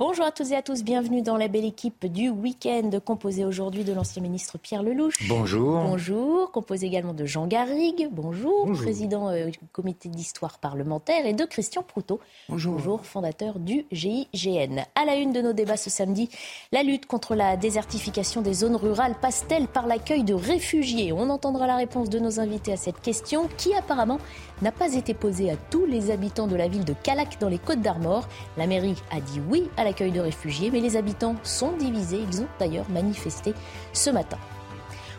Bonjour à toutes et à tous, bienvenue dans la belle équipe du week-end composée aujourd'hui de l'ancien ministre Pierre Lelouch. Bonjour. Bonjour, composé également de Jean Garrigue. Bonjour, président euh, du comité d'histoire parlementaire et de Christian Proutot. Bonjour. Bonjour, fondateur du GIGN. À la une de nos débats ce samedi, la lutte contre la désertification des zones rurales passe-t-elle par l'accueil de réfugiés? On entendra la réponse de nos invités à cette question qui apparemment n'a pas été posée à tous les habitants de la ville de Calac dans les Côtes d'Armor. La mairie a dit oui à l'accueil de réfugiés, mais les habitants sont divisés. Ils ont d'ailleurs manifesté ce matin.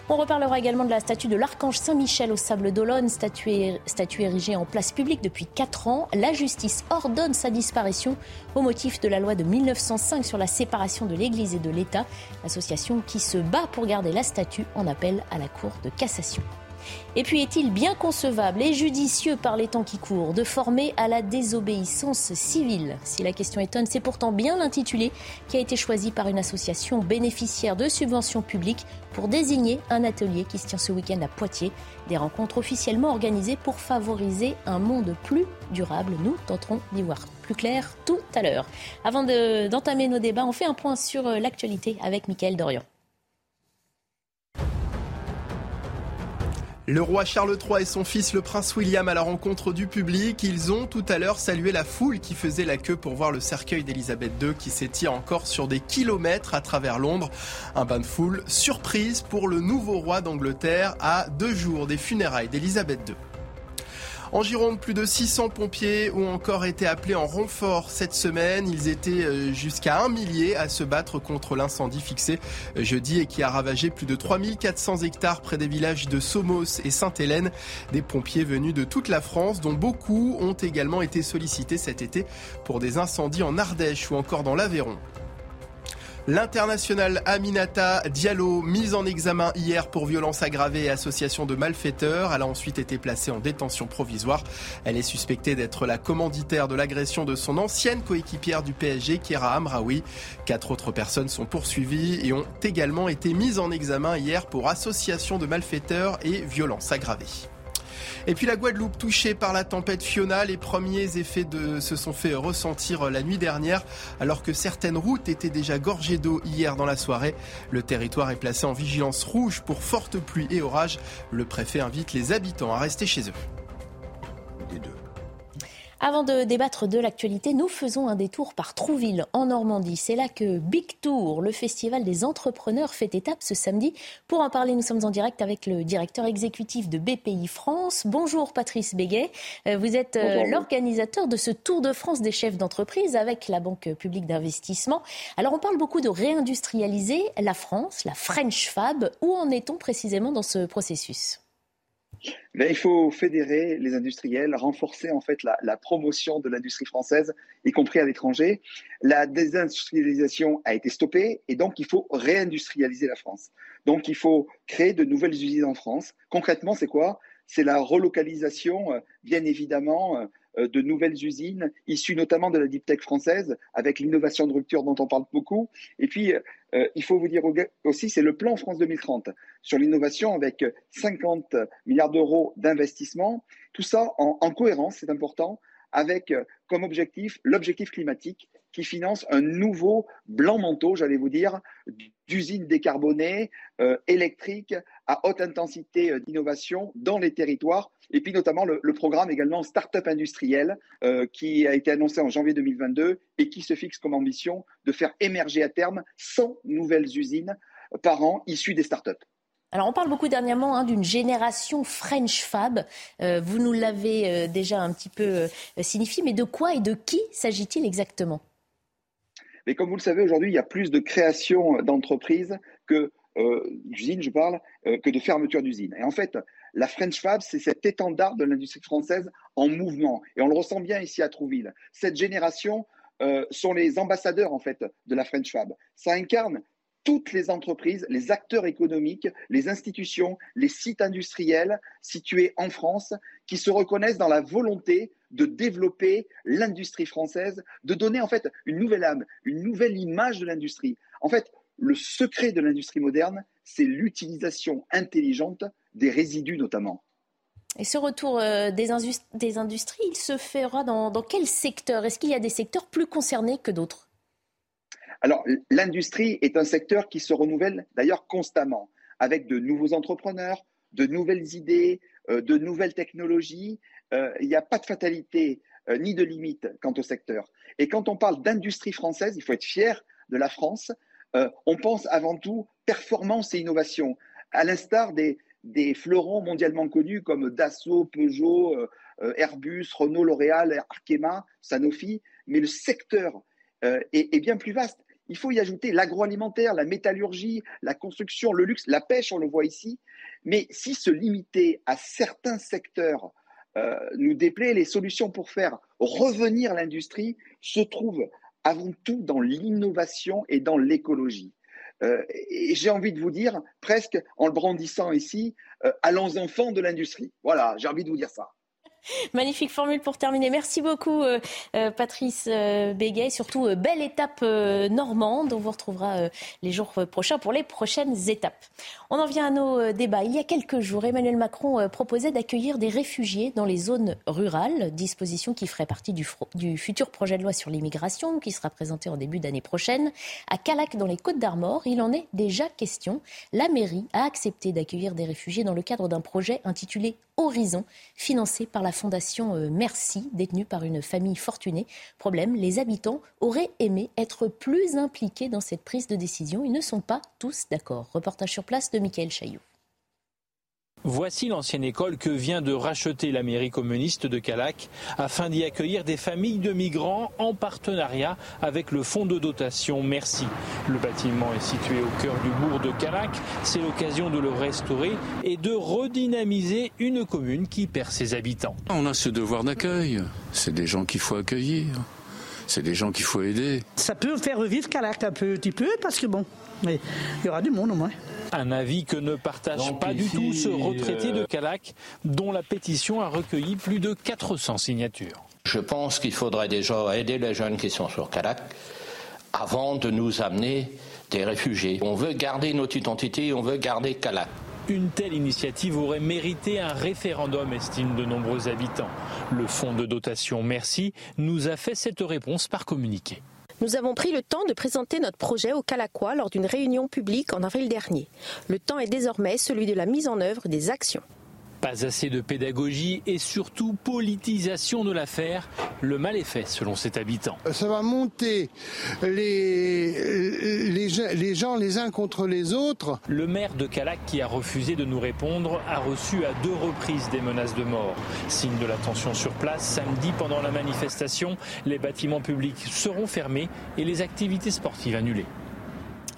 On reparlera également de la statue de l'archange Saint-Michel au Sable d'Olonne, statue, érigée en place publique depuis 4 ans. La justice ordonne sa disparition au motif de la loi de 1905 sur la séparation de l'Église et de l'État. L'association qui se bat pour garder la statue en appelle à la Cour de cassation. Et puis est-il bien concevable et judicieux par les temps qui courent de former à la désobéissance civile? Si la question étonne, c'est pourtant bien l'intitulé qui a été choisi par une association bénéficiaire de subventions publiques pour désigner un atelier qui se tient ce week-end à Poitiers. Des rencontres officiellement organisées pour favoriser un monde plus durable. Nous tenterons d'y voir plus clair tout à l'heure. Avant d'entamer nos débats, on fait un point sur euh, l'actualité avec Mickaël Dorian. Le roi Charles III et son fils le prince William à la rencontre du public, ils ont tout à l'heure salué la foule qui faisait la queue pour voir le cercueil d'Elisabeth II qui s'étire encore sur des kilomètres à travers Londres. Un bain de foule surprise pour le nouveau roi d'Angleterre à deux jours des funérailles d'Elisabeth II. En Gironde, plus de 600 pompiers ont encore été appelés en renfort cette semaine. Ils étaient euh, jusqu'à un millier à se battre contre l'incendie fixé euh, jeudi et qui a ravagé plus de 3400 hectares près des villages de Somos et Sainte-Hélène. Des pompiers venus de toute la France, dont beaucoup ont également été sollicités cet été pour des incendies en Ardèche ou encore dans l'Aveyron. L'international Aminata Diallo, mise en examen hier pour violence aggravée et association de malfaiteurs. Elle a ensuite été placée en détention provisoire. Elle est suspectée d'être la commanditaire de l'agression de son ancienne coéquipière du PSG, Kira Amraoui. Quatre autres personnes sont poursuivies et ont également été mises en examen hier pour association de malfaiteurs et violence aggravée. Et puis la Guadeloupe touchée par la tempête Fiona, les premiers effets de, se sont fait ressentir la nuit dernière alors que certaines routes étaient déjà gorgées d'eau hier dans la soirée. Le territoire est placé en vigilance rouge pour fortes pluies et orages. Le préfet invite les habitants à rester chez eux. Avant de débattre de l'actualité, nous faisons un détour par Trouville, en Normandie. C'est là que Big Tour, le festival des entrepreneurs, fait étape ce samedi. Pour en parler, nous sommes en direct avec le directeur exécutif de BPI France. Bonjour Patrice Béguet. Euh, vous êtes euh, l'organisateur de ce Tour de France des chefs d'entreprise avec la Banque publique d'investissement. Alors on parle beaucoup de réindustrialiser la France, la French Fab. Où en est-on précisément dans ce processus? Il faut fédérer les industriels, renforcer en fait la, promotion de l'industrie française, y compris à l'étranger. La désindustrialisation a été stoppée et donc il faut réindustrialiser la France. Donc il faut créer de nouvelles usines en France. Concrètement, c'est quoi? C'est la relocalisation, euh, bien évidemment, euh, de nouvelles usines issues notamment de la deep tech française, avec l'innovation de rupture dont on parle beaucoup. Et puis, euh, il faut vous dire aussi, c'est le plan France 2030 sur l'innovation avec 50 milliards d'euros d'investissement. Tout ça en cohérence, c'est important, avec comme objectif l'objectif climatique qui finance un nouveau blanc manteau, j'allais vous dire, d'usines décarbonées, euh, électriques, à haute intensité euh, d'innovation dans les territoires. Et puis notamment le, programme également Startup industriel euh, qui a été annoncé en janvier 2022 et qui se fixe comme ambition de faire émerger à terme 100 nouvelles usines par an issues des startups. Alors on parle beaucoup dernièrement hein, d'une génération French Fab. vous nous l'avez déjà un petit peu signifié, mais de quoi et de qui s'agit-il exactement? Mais comme vous le savez, aujourd'hui, il y a plus de création d'entreprises que euh, d'usines, je parle, euh, que de fermeture d'usines. Et en fait, la French Fab, c'est cet étendard de l'industrie française en mouvement. Et on le ressent bien ici à Trouville. Cette génération euh, sont les ambassadeurs, en fait, de la French Fab. Ça incarne toutes les entreprises, les acteurs économiques, les institutions, les sites industriels situés en France qui se reconnaissent dans la volonté de développer l'industrie française, de donner en fait une nouvelle âme, une nouvelle image de l'industrie. En fait, le secret de l'industrie moderne, c'est l'utilisation intelligente des résidus notamment. Et ce retour euh, des, industries, il se fera dans, dans quel secteur? Est-ce qu'il y a des secteurs plus concernés que d'autres? Alors, l'industrie est un secteur qui se renouvelle d'ailleurs constamment, avec de nouveaux entrepreneurs, de nouvelles idées, euh, de nouvelles technologies. Euh, il n'y a pas de fatalité euh, ni de limite quant au secteur. Et quand on parle d'industrie française, il faut être fier de la France. on pense avant tout performance et innovation, à l'instar des, des fleurons mondialement connus comme Dassault, Peugeot, Airbus, Renault, L'Oréal, Arkema, Sanofi. Mais le secteur est, bien plus vaste. Il faut y ajouter l'agroalimentaire, la métallurgie, la construction, le luxe, la pêche, on le voit ici. Mais si se limiter à certains secteurs euh, nous déplaît, les solutions pour faire revenir l'industrie se trouvent avant tout dans l'innovation et dans l'écologie. Euh, et j'ai envie de vous dire, presque en le brandissant ici, euh, allons enfants de l'industrie. Voilà, j'ai envie de vous dire ça. Magnifique formule pour terminer. Merci beaucoup, euh, euh, Patrice euh, Béguet. Surtout, belle étape normande. On vous retrouvera les jours prochains pour les prochaines étapes. On en vient à nos débats. Il y a quelques jours, Emmanuel Macron proposait d'accueillir des réfugiés dans les zones rurales, disposition qui ferait partie du, du futur projet de loi sur l'immigration qui sera présenté en début d'année prochaine. À Calac, dans les Côtes d'Armor, il en est déjà question. La mairie a accepté d'accueillir des réfugiés dans le cadre d'un projet intitulé Horizon, financé par la fondation euh, Merci, détenue par une famille fortunée. Problème, les habitants auraient aimé être plus impliqués dans cette prise de décision. Ils ne sont pas tous d'accord. Reportage sur place de Michael Chailloux. Voici l'ancienne école que vient de racheter la mairie communiste de Calac afin d'y accueillir des familles de migrants en partenariat avec le fonds de dotation Merci. Le bâtiment est situé au cœur du bourg de Calac. C'est l'occasion de le restaurer et de redynamiser une commune qui perd ses habitants. On a ce devoir d'accueil. C'est des gens qu'il faut accueillir. C'est des gens qu'il faut aider. Ça peut faire revivre Calac un petit peu parce que bon, mais il y aura du monde au moins. Un avis que ne partage pas du tout ce retraité de Calac, dont la pétition a recueilli plus de 400 signatures. Je pense qu'il faudrait déjà aider les jeunes qui sont sur Calac avant de nous amener des réfugiés. On veut garder notre identité, on veut garder Calac. Une telle initiative aurait mérité un référendum, estiment de nombreux habitants. Le fonds de dotation Merci nous a fait cette réponse par communiqué. Nous avons pris le temps de présenter notre projet au Calaquois lors d'une réunion publique en avril dernier. Le temps est désormais celui de la mise en œuvre des actions. Pas assez de pédagogie et surtout politisation de l'affaire. Le mal est fait selon cet habitant. Ça va monter les, les, les, gens les uns contre les autres. Le maire de Calac qui a refusé de nous répondre a reçu à deux reprises des menaces de mort. Signe de la tension sur place, samedi pendant la manifestation, les bâtiments publics seront fermés et les activités sportives annulées.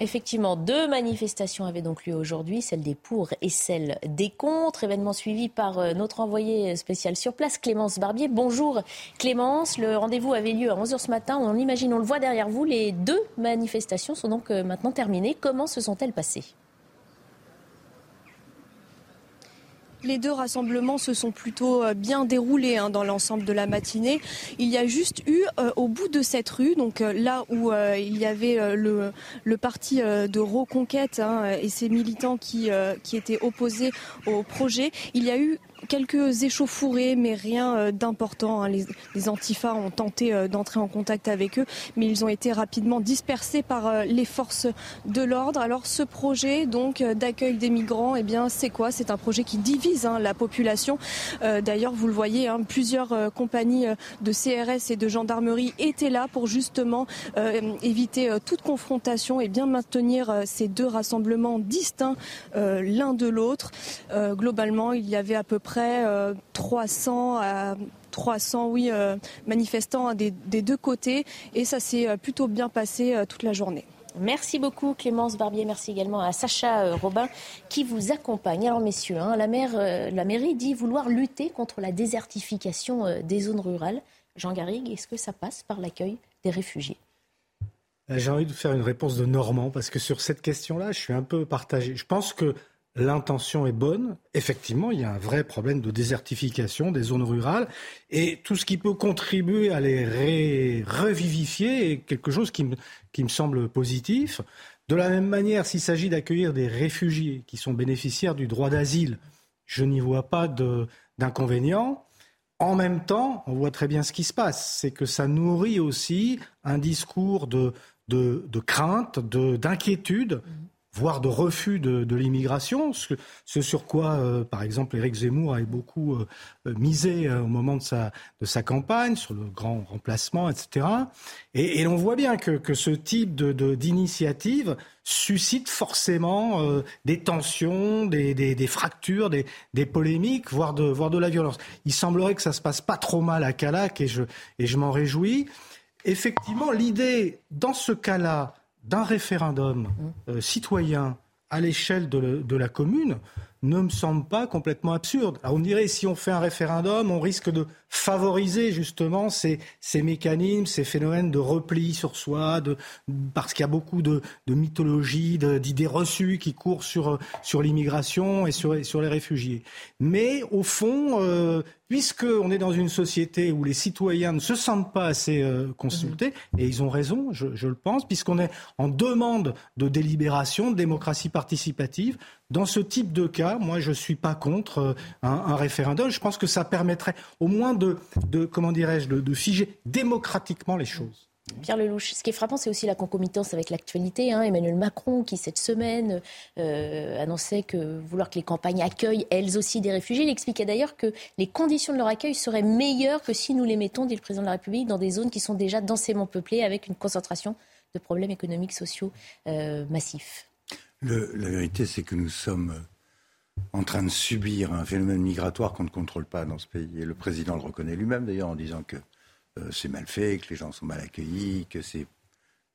Effectivement, deux manifestations avaient donc lieu aujourd'hui, celle des pour et celle des contre. Événement suivi par euh, notre envoyé spécial sur place, Clémence Barbier. Bonjour Clémence, le rendez-vous avait lieu à 11h ce matin. On imagine, on le voit derrière vous. Les deux manifestations sont donc euh, maintenant terminées. Comment se sont-elles passées? Les deux rassemblements se sont plutôt euh, bien déroulés hein, dans l'ensemble de la matinée. Il y a juste eu euh, au bout de cette rue, donc euh, là où il y avait le, parti de Reconquête hein, et ses militants qui étaient opposés au projet, il y a eu quelques échauffourées, mais rien euh, d'important. Hein. Les, antifas ont tenté euh, d'entrer en contact avec eux, mais ils ont été rapidement dispersés par euh, les forces de l'ordre. Alors ce projet donc d'accueil des migrants, eh bien c'est quoi? C'est un projet qui divise hein, la population. D'ailleurs, vous le voyez, hein, plusieurs compagnies de CRS et de gendarmerie étaient là pour justement éviter toute confrontation et bien maintenir ces deux rassemblements distincts l'un de l'autre. globalement, il y avait à peu près 300 euh, à 300 oui, euh, manifestants des, deux côtés et ça s'est euh, plutôt bien passé toute la journée. Merci beaucoup Clémence Barbier, merci également à Sacha Robin qui vous accompagne. Alors messieurs, hein, la, la mairie dit vouloir lutter contre la désertification des zones rurales. Jean Garrigue, est-ce que ça passe par l'accueil des réfugiés? J'ai envie de faire une réponse de Normand parce que sur cette question-là, je suis un peu partagé. Je pense que l'intention est bonne. Effectivement, il y a un vrai problème de désertification des zones rurales et tout ce qui peut contribuer à les revivifier est quelque chose qui me, semble positif. De la même manière, s'il s'agit d'accueillir des réfugiés qui sont bénéficiaires du droit d'asile, je n'y vois pas d'inconvénient. En même temps, on voit très bien ce qui se passe, c'est que ça nourrit aussi un discours de crainte, d'inquiétude voire de refus de, l'immigration, ce, sur quoi, euh, par exemple, Éric Zemmour a beaucoup euh, euh, misé au moment de sa, de sa campagne, sur le grand remplacement, etc. Et, et l'on voit bien que, que ce type d'initiative de, suscite forcément des tensions, des, des, des fractures, des, des, polémiques, voire de, voire de la violence. Il semblerait que ça se passe pas trop mal à Calac et je, et je m'en réjouis. Effectivement, l'idée, dans ce cas-là, d'un référendum euh, citoyen à l'échelle de, la commune ne me semble pas complètement absurde. on dirait si on fait un référendum, on risque de favoriser justement ces, ces mécanismes, ces phénomènes de repli sur soi, de, parce qu'il y a beaucoup de, de mythologie, d'idées reçues qui courent sur, sur l'immigration et sur, sur les réfugiés. Mais au fond, euh, puisqu'on est dans une société où les citoyens ne se sentent pas assez euh, consultés, mhm. et ils ont raison, je, je le pense, puisqu'on est en demande de délibération, de démocratie participative, dans ce type de cas, moi, je ne suis pas contre euh, un, référendum. Je pense que ça permettrait au moins de, de comment dirais-je, de, de figer démocratiquement les choses. Pierre Lelouch, ce qui est frappant, c'est aussi la concomitance avec l'actualité. Hein. Emmanuel Macron, qui cette semaine euh, annonçait que vouloir que les campagnes accueillent elles aussi des réfugiés, il expliquait d'ailleurs que les conditions de leur accueil seraient meilleures que si nous les mettons, dit le président de la République, dans des zones qui sont déjà densément peuplées avec une concentration de problèmes économiques, sociaux euh, massifs. la vérité, c'est que nous sommes en train de subir un phénomène migratoire qu'on ne contrôle pas dans ce pays. Et le président le reconnaît lui-même d'ailleurs en disant que euh, c'est mal fait, que les gens sont mal accueillis, que c'est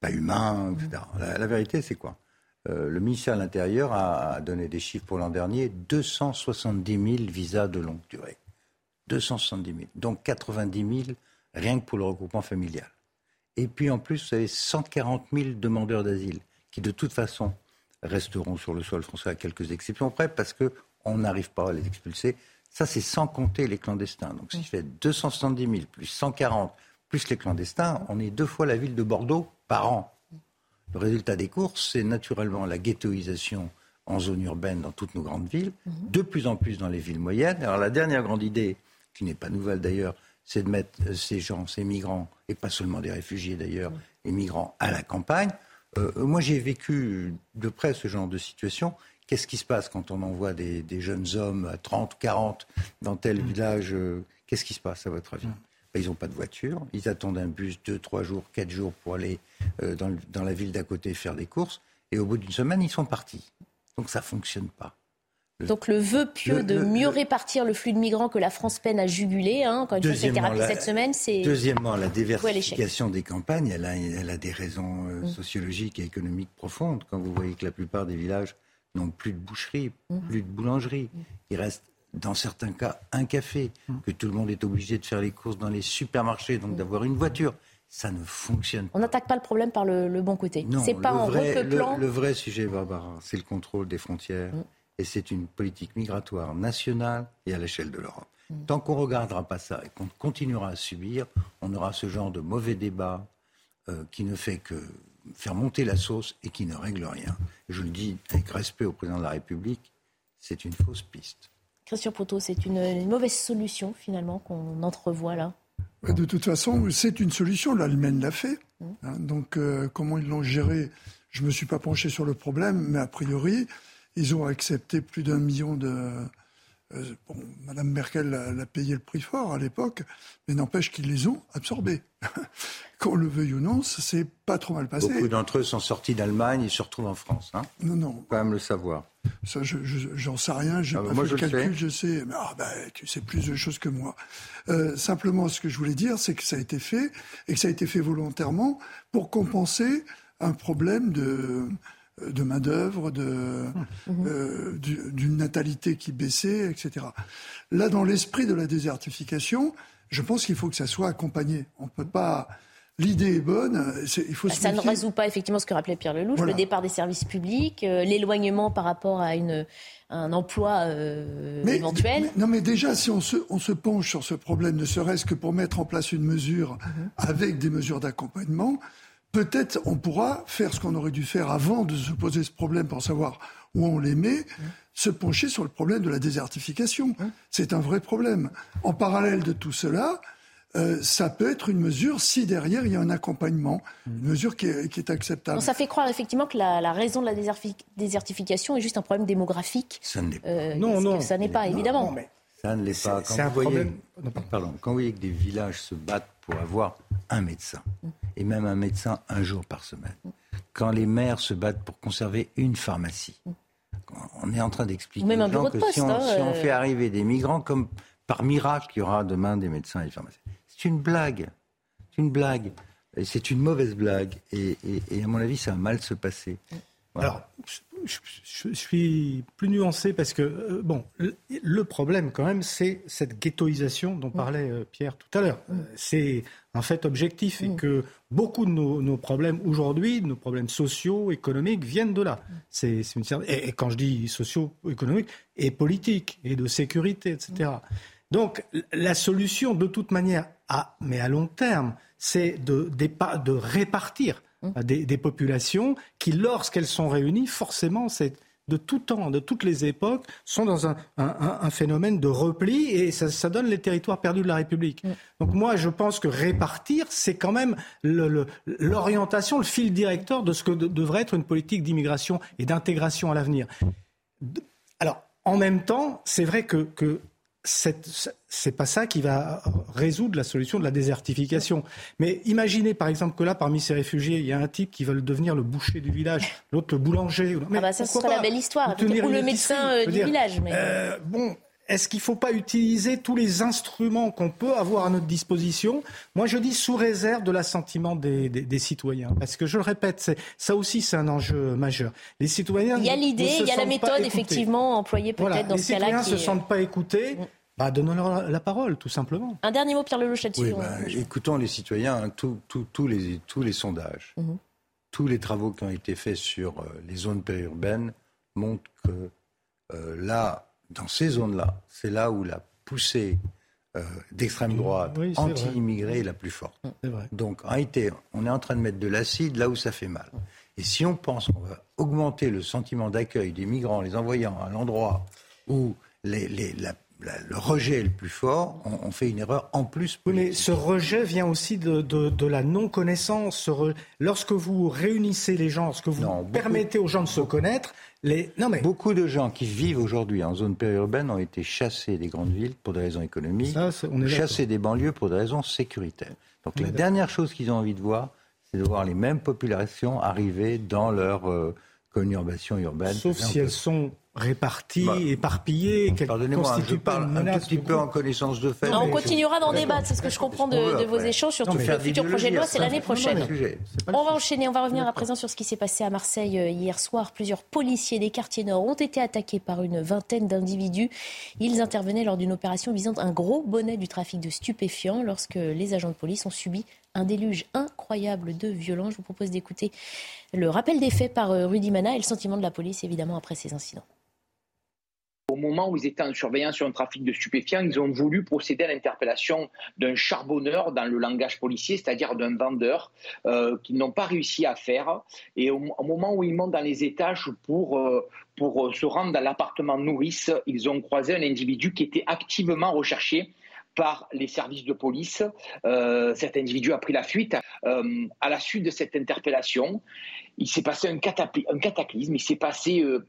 pas humain, etc. La, vérité, c'est quoi? Euh, Le ministère de l'Intérieur a, donné des chiffres pour l'an dernier 270 000 visas de longue durée. 270 000. Donc 90 000 rien que pour le regroupement familial. Et puis en plus, vous avez 140 000 demandeurs d'asile qui, de toute façon, resteront sur le sol français à quelques exceptions près parce qu'on n'arrive pas à les expulser. Ça, c'est sans compter les clandestins. Donc, si je fais 270 000 plus 140 plus les clandestins, on est deux fois la ville de Bordeaux par an. Le résultat des courses, c'est naturellement la ghettoisation en zone urbaine dans toutes nos grandes villes, mhm. de plus en plus dans les villes moyennes. Alors, la dernière grande idée, qui n'est pas nouvelle d'ailleurs, c'est de mettre euh, ces gens, ces migrants, et pas seulement des réfugiés d'ailleurs, les migrants à la campagne. Euh, moi, j'ai vécu de près ce genre de situation. Qu'est-ce qui se passe quand on envoie des, jeunes hommes à 30, 40 dans tel mm. village euh, Qu'est-ce qui se passe à votre avis mm. ben, Ils n'ont pas de voiture, ils attendent un bus 2, 3 jours, 4 jours pour aller euh, dans, la ville d'à côté faire des courses, et au bout d'une semaine, ils sont partis. Donc ça ne fonctionne pas. Donc le vœu pieux de mieux répartir le flux de migrants que la France peine à juguler, hein, quand une fois été rappelé cette semaine, c'est... Deuxièmement, la diversification des campagnes, elle a, elle a des raisons euh, mm. sociologiques et économiques profondes. Quand vous voyez que la plupart des villages n'ont plus de boucherie, mmh. plus de boulangerie. Mmh. Il reste, dans certains cas, un café, mmh. que tout le monde est obligé de faire les courses dans les supermarchés, donc d'avoir une voiture. Ça ne fonctionne pas. On n'attaque pas le problème par le, bon côté. C'est pas en vrai, le, vrai sujet, Barbara, c'est le contrôle des frontières. Et c'est une politique migratoire nationale et à l'échelle de l'Europe. Tant qu'on ne regardera pas ça et qu'on continuera à subir, on aura ce genre de mauvais débat euh, qui ne fait que faire monter la sauce et qui ne règle rien. Je le dis avec respect au président de la République, c'est une fausse piste. Christian Proto, c'est une, mauvaise solution finalement qu'on entrevoit là? De toute façon, c'est une solution. L'Allemagne l'a fait. Mmh. Hein, donc, euh, comment ils l'ont géré Je ne me suis pas penché sur le problème, mais a priori, ils ont accepté plus d'un million de, euh, bon, Madame Merkel l'a payé le prix fort à l'époque, mais n'empêche qu'ils les ont absorbés. Qu'on le veuille ou non, ça s'est pas trop mal passé. Beaucoup d'entre eux sont sortis d'Allemagne et se retrouvent en France. Hein non, non. Faut quand même le savoir. Ça, j'en sais rien, j'ai ah pas bah, fait le calcul, je sais. Mais ah, bah, tu sais plus de choses que moi. Euh, simplement, ce que je voulais dire, c'est que ça a été fait, et que ça a été fait volontairement pour compenser un problème de de main-d'œuvre, mmh. euh, d'une natalité qui baissait, etc. Là, dans l'esprit de la désertification, je pense qu'il faut que ça soit accompagné. On ne peut pas. L'idée est bonne. il faut bah, ça ne résout pas effectivement ce que rappelait Pierre Lelouch, le départ des services publics, euh, l'éloignement par rapport à une, un emploi euh, éventuel. non, mais déjà, si on se, on se penche sur ce problème, ne serait-ce que pour mettre en place une mesure mmh. avec des mesures d'accompagnement, peut-être on pourra faire ce qu'on aurait dû faire avant de se poser ce problème pour savoir où on les met, se pencher sur le problème de la désertification. C'est un vrai problème. En parallèle de tout cela, euh, ça peut être une mesure si derrière il y a un accompagnement, une mesure qui est, acceptable. ça fait croire effectivement que la, raison de la désertification est juste un problème démographique. Ça ne l'est pas. Euh, non, non. Ça n'est pas, évidemment. Ça ne l'est pas. Quand vous, voyez, pardon, quand vous voyez que des villages se battent pour avoir un médecin, et même un médecin un jour par semaine, quand les maires se battent pour conserver une pharmacie, on est en train d'expliquer aux gens que si, on, hein, si on fait euh. arriver des migrants, comme par miracle, il y aura demain des médecins et des pharmaciens. C'est une blague. C'est une blague. C'est une mauvaise blague. Et, à mon avis, ça va mal se passer. Alors, je, suis plus nuancé parce que, euh, bon, le, problème quand même, c'est cette ghettoisation dont parlait euh, Pierre tout à l'heure. Euh, c'est un fait objectif et que beaucoup de nos, problèmes aujourd'hui, nos problèmes sociaux, économiques, viennent de là. C'est une et, quand je dis sociaux, économiques, et politiques, et de sécurité, etc. Donc, la solution, de toute manière, à, mais à long terme, c'est de, de répartir Mmh. des, populations qui, lorsqu'elles sont réunies, forcément, c'est de tout temps, de toutes les époques, sont dans un, phénomène de repli et ça, donne les territoires perdus de la République. Mmh. Donc moi, je pense que répartir, c'est quand même l'orientation, le, fil directeur de ce que devrait être une politique d'immigration et d'intégration à l'avenir. Alors, en même temps, c'est vrai que, que c'est pas ça qui va résoudre la solution de la désertification. Mais imaginez par exemple que là, parmi ces réfugiés, il y a un type qui veut devenir le boucher du village, l'autre le boulanger. Mais ah bah ça serait la belle histoire, ou le médecin euh, du village. Euh, bon, est-ce qu'il ne faut pas utiliser tous les instruments qu'on peut avoir à notre disposition? Moi, je dis sous réserve de l'assentiment des, citoyens. Parce que, je le répète, ça aussi, c'est un enjeu majeur. Les citoyens. Il y a l'idée, il y a la méthode, effectivement, employée peut-être dans ce cas-là. Les citoyens ne se sentent pas écoutés. Bah, donnons-leur la parole, tout simplement. Un dernier mot, Pierre Lelouch, là-dessus. Oui, bah, écoutons les citoyens, hein, tous les, tous les sondages, mhm. tous les travaux qui ont été faits sur euh, les zones périurbaines montrent que euh, là, dans ces zones-là, c'est là où la poussée euh, d'extrême droite anti-immigrée est la plus forte. Donc, en réalité, on est en train de mettre de l'acide là où ça fait mal. Et si on pense qu'on va augmenter le sentiment d'accueil des migrants, les envoyant à l'endroit où les, les, la le rejet est le plus fort, on, fait une erreur en plus. mais ce rejet vient aussi de, la non-connaissance. Lorsque vous réunissez les gens, lorsque vous permettez aux gens de se connaître, les... non, mais... beaucoup de gens qui vivent aujourd'hui en zone périurbaine ont été chassés des grandes villes pour des raisons économiques, chassés des banlieues pour des raisons sécuritaires. Donc la dernière chose qu'ils ont envie de voir, c'est de voir les mêmes populations arriver dans leur euh, conurbation urbaine. Sauf si elles sont répartis, bah, éparpillés, qu'elles constituent pas une menace. Un petit peu en connaissance de fait. on continuera d'en débattre, c'est ce que je comprends de, vos échanges, surtout que le futur projet de loi, c'est l'année prochaine. On va enchaîner, on va revenir à présent sur ce qui s'est passé à Marseille euh, hier soir. Plusieurs policiers des quartiers nord ont été attaqués par une vingtaine d'individus. Ils intervenaient lors d'une opération visant un gros bonnet du trafic de stupéfiants lorsque les agents de police ont subi un déluge incroyable de violence. Je vous propose d'écouter le rappel des faits par euh, Rudy Mana et le sentiment de la police, évidemment, après ces incidents. Au moment où ils étaient en surveillance sur un trafic de stupéfiants, ils ont voulu procéder à l'interpellation d'un charbonneur dans le langage policier, c'est-à-dire d'un vendeur, euh, qu'ils n'ont pas réussi à faire. Et au, moment où ils montent dans les étages pour, euh, pour se rendre dans l'appartement nourrice, ils ont croisé un individu qui était activement recherché par les services de police. Euh, cet individu a pris la fuite. Euh, à la suite de cette interpellation, il s'est passé un, cataclysme, il s'est passé euh,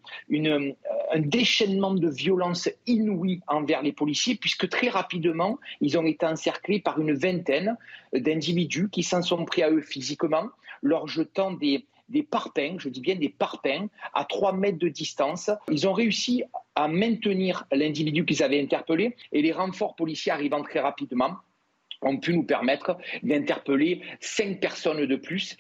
un déchaînement de violence inouïe envers les policiers, puisque très rapidement, ils ont été encerclés par une vingtaine d'individus qui s'en sont pris à eux physiquement, leur jetant des, des parpaings, je dis bien des parpaings, à 3 mètres de distance. Ils ont réussi à maintenir l'individu qu'ils avaient interpellé et les renforts policiers arrivant très rapidement ont pu nous permettre d'interpeller cinq personnes de plus.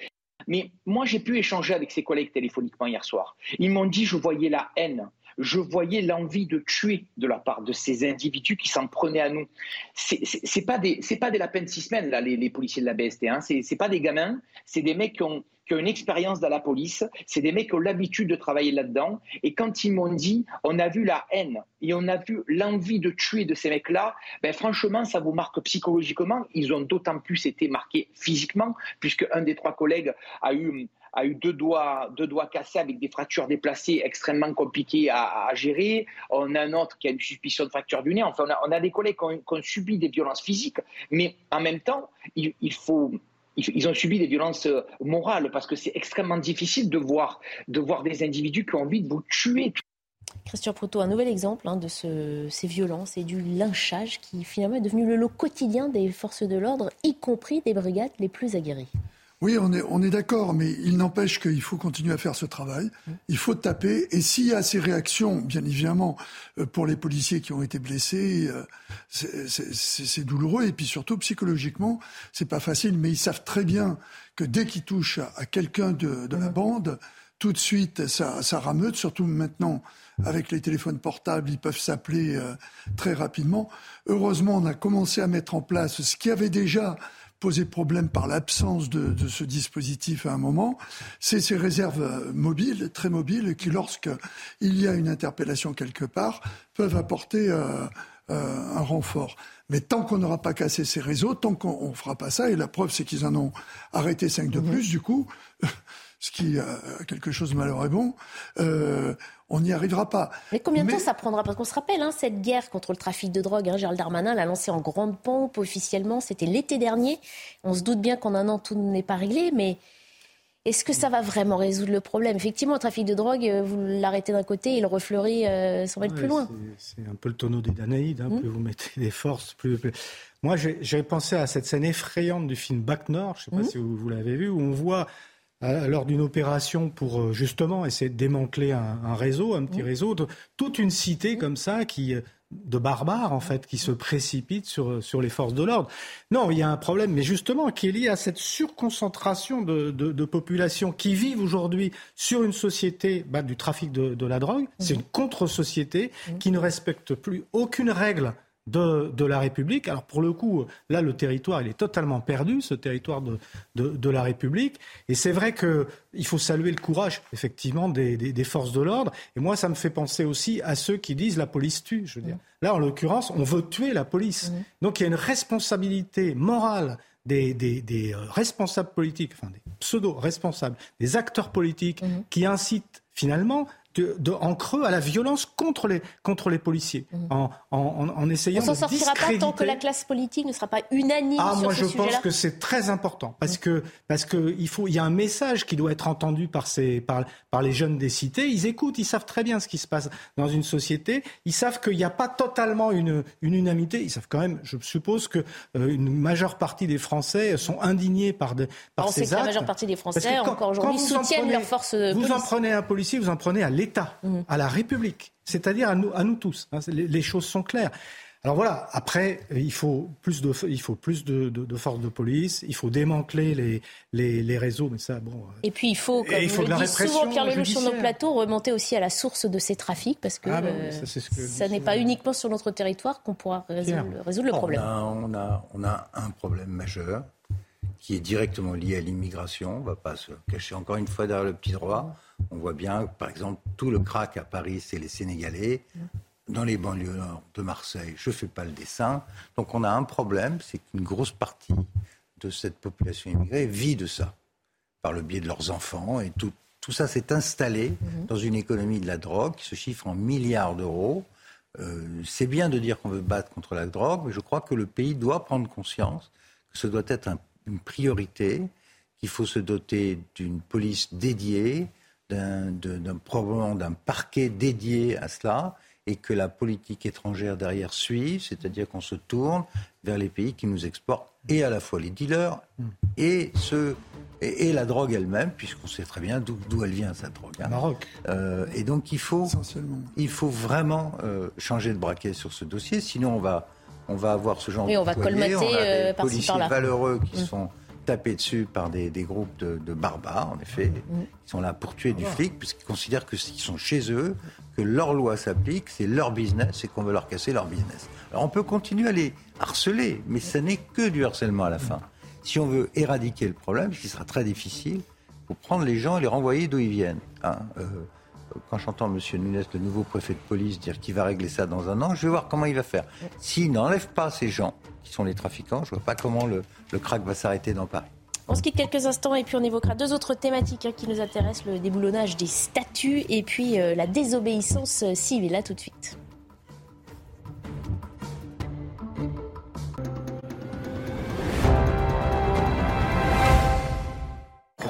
Mais moi, j'ai pu échanger avec ces collègues téléphoniquement hier soir. Ils m'ont dit, je voyais la haine, je voyais l'envie de tuer de la part de ces individus qui s'en prenaient à nous. C'est pas des pas des lapins de six semaines là les, policiers de la BST. Hein. C'est pas des gamins, c'est des mecs qui ont qui ont une expérience dans la police. C'est des mecs qui ont l'habitude de travailler là-dedans. Et quand ils m'ont dit, on a vu la haine et on a vu l'envie de tuer de ces mecs-là, ben franchement, ça vous marque psychologiquement. Ils ont d'autant plus été marqués physiquement, puisque un des trois collègues a eu a eu deux doigts, deux doigts cassés avec des fractures déplacées extrêmement compliquées à, gérer. On a un autre qui a une suspicion de fracture du nez. Enfin, on a, des collègues qui ont, subi des violences physiques, mais en même temps, il, faut, ils ont subi des violences morales parce que c'est extrêmement difficile de voir, de voir des individus qui ont envie de vous tuer. Christian Proto, un nouvel exemple hein, de ces violences et du lynchage qui finalement est devenu le lot quotidien des forces de l'ordre, y compris des brigades les plus aguerries. Oui, on est, d'accord, mais il n'empêche qu'il faut continuer à faire ce travail. Il faut taper. Et s'il y a ces réactions, bien évidemment, euh, pour les policiers qui ont été blessés, euh, c'est douloureux. Et puis surtout, psychologiquement, c'est pas facile. Mais ils savent très bien que dès qu'ils touchent à, quelqu'un de, la bande, tout de suite, ça, ça rameute. Surtout maintenant, avec les téléphones portables, ils peuvent s'appeler euh, très rapidement. Heureusement, on a commencé à mettre en place ce qui avait déjà posé problème par l'absence de, de, ce dispositif à un moment, c'est ces réserves euh, mobiles, très mobiles, qui, lorsqu'il y a une interpellation quelque part, peuvent apporter euh, euh, un renfort. Mais tant qu'on n'aura pas cassé ces réseaux, tant qu'on ne fera pas ça, et la preuve c'est qu'ils en ont arrêté cinq de plus, du coup, ce qui a quelque chose de malheur et bon, euh, on n'y arrivera pas. Mais combien de temps ça prendra? Parce qu'on se rappelle, hein, cette guerre contre le trafic de drogue, hein, Gérald Darmanin l'a lancée en grande pompe officiellement, c'était l'été dernier. On se doute bien qu'en un an, tout n'est pas réglé, mais est-ce que ça va vraiment résoudre le problème? Effectivement, le trafic de drogue, euh, vous l'arrêtez d'un côté, il refleurit euh, sans mettre plus loin. C'est un peu le tonneau des Danaïdes, hein, mmh. plus vous mettez des forces, plus... Moi, j'ai pensé à cette scène effrayante du film Bac Nord, je ne sais pas mmh. si vous, vous l'avez vu, où on voit lors d'une opération pour euh, justement essayer de démanteler un, réseau, un petit réseau, de, toute une cité comme ça qui euh, de barbares en fait qui se précipitent sur, euh, sur les forces de l'ordre. Non, il y a un problème, mais justement qui est lié à cette surconcentration de, de, populations qui vivent aujourd'hui sur une société bah, du trafic de, de la drogue. C'est une contre-société qui ne respecte plus aucune règle de, la République. Alors pour le coup, là, le territoire, il est totalement perdu, ce territoire de, de, la République. Et c'est vrai qu'il faut saluer le courage, effectivement, des, forces de l'ordre. Et moi, ça me fait penser aussi à ceux qui disent la police tue. Je veux dire. Là, en l'occurrence, on veut tuer la police. Donc il y a une responsabilité morale des, des, euh, responsables politiques, enfin des pseudo-responsables, des acteurs politiques qui incitent finalement de, en creux à la violence contre les, contre les policiers, mmh. en, en, en, essayant On s'en sortira pas tant que la classe politique ne sera pas unanime ah, sur moi je pense que c'est très important parce mmh. que parce que il faut il y a un message qui doit être entendu par ces par, par les jeunes des cités. Ils écoutent, ils savent très bien ce qui se passe dans une société. Ils savent qu'il n'y a pas totalement une, une unanimité. Ils savent quand même, je suppose que euh, une majeure partie des Français sont indignés par de, par On ces sait actes. Que la majeure partie des Français encore aujourd'hui soutiennent leurs forces. Vous en prenez un policier, vous en prenez à l'État, à la République, c'est-à-dire à nous, à nous tous. Hein, les, choses sont claires. Alors voilà, après, il faut plus de, il faut plus de, de, forces de police, il faut démanteler les, les, les, réseaux, mais ça, bon. Euh, et puis il faut, comme il faut le dit souvent Pierre Lelouch sur nos plateaux, remonter aussi à la source de ces trafics, parce que, ah euh, ça, n'est pas uniquement sur notre territoire qu'on pourra résoudre, résoudre le problème. On a, on a, un problème majeur qui est directement lié à l'immigration. On ne va pas se cacher encore une fois derrière le petit droit. On voit bien, par exemple, tout le crack à Paris, c'est les Sénégalais. Dans les banlieues nord de Marseille, je ne fais pas le dessin. Donc on a un problème, c'est qu'une grosse partie de cette population immigrée vit de ça, par le biais de leurs enfants. Et tout, tout ça s'est installé mhm. dans une économie de la drogue qui se chiffre en milliards d'euros. Euh, c'est bien de dire qu'on veut battre contre la drogue, mais je crois que le pays doit prendre conscience que ce doit être un une priorité, qu'il faut se doter d'une police dédiée, d'un, probablement d'un parquet dédié à cela, et que la politique étrangère derrière suit, c'est-à-dire qu'on se tourne vers les pays qui nous exportent et à la fois les dealers et ceux et, la drogue elle-même, puisqu'on sait très bien d'où, elle vient cette drogue. Hein. Maroc. Euh, et donc il faut, il faut vraiment euh, changer de braquet sur ce dossier, sinon on va on va avoir ce genre de on va colmater on a des euh, policiers valeureux qui mm. sont tapés dessus par des, groupes de, barbares, en effet, mm. qui sont là pour tuer du flic, puisqu'ils considèrent que qu'ils sont chez eux, que leur loi s'applique, c'est leur business et qu'on veut leur casser leur business. Alors on peut continuer à les harceler, mais ce n'est que du harcèlement à la fin. Si on veut éradiquer le problème, ce qui sera très difficile, faut prendre les gens et les renvoyer d'où ils viennent. Hein. Euh, quand j'entends M. Nunes, le nouveau préfet de police, dire qu'il va régler ça dans un an, je vais voir comment il va faire. S'il n'enlève pas ces gens qui sont les trafiquants, je ne vois pas comment le, le crack va s'arrêter dans Paris. On se quitte quelques instants et puis on évoquera deux autres thématiques hein, qui nous intéressent, le déboulonnage des statuts et puis euh, la désobéissance civile. Là tout de suite.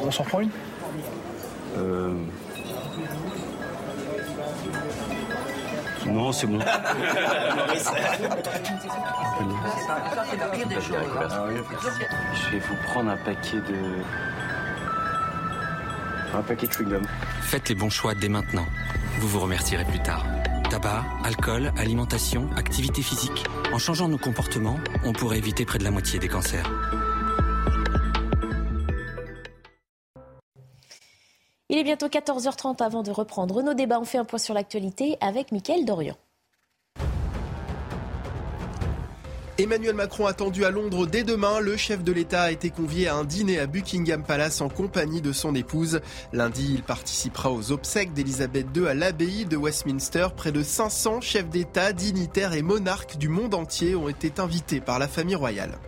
On s'en prend une? Euh... Non, c'est bon. Je vais vous prendre un paquet de. Un paquet de chewing-gum. Faites les bons choix dès maintenant. Vous vous remercierez plus tard. Tabac, alcool, alimentation, activité physique. En changeant nos comportements, on pourrait éviter près de la moitié des cancers. Il est bientôt 14h30 avant de reprendre nos débats. On fait un point sur l'actualité avec Mickaël Dorian. Emmanuel Macron attendu à Londres dès demain. Le chef de l'État a été convié à un dîner à Buckingham Palace en compagnie de son épouse. Lundi, il participera aux obsèques d'Elisabeth II à l'abbaye de Westminster. Près de 500 chefs d'État, dignitaires et monarques du monde entier ont été invités par la famille royale.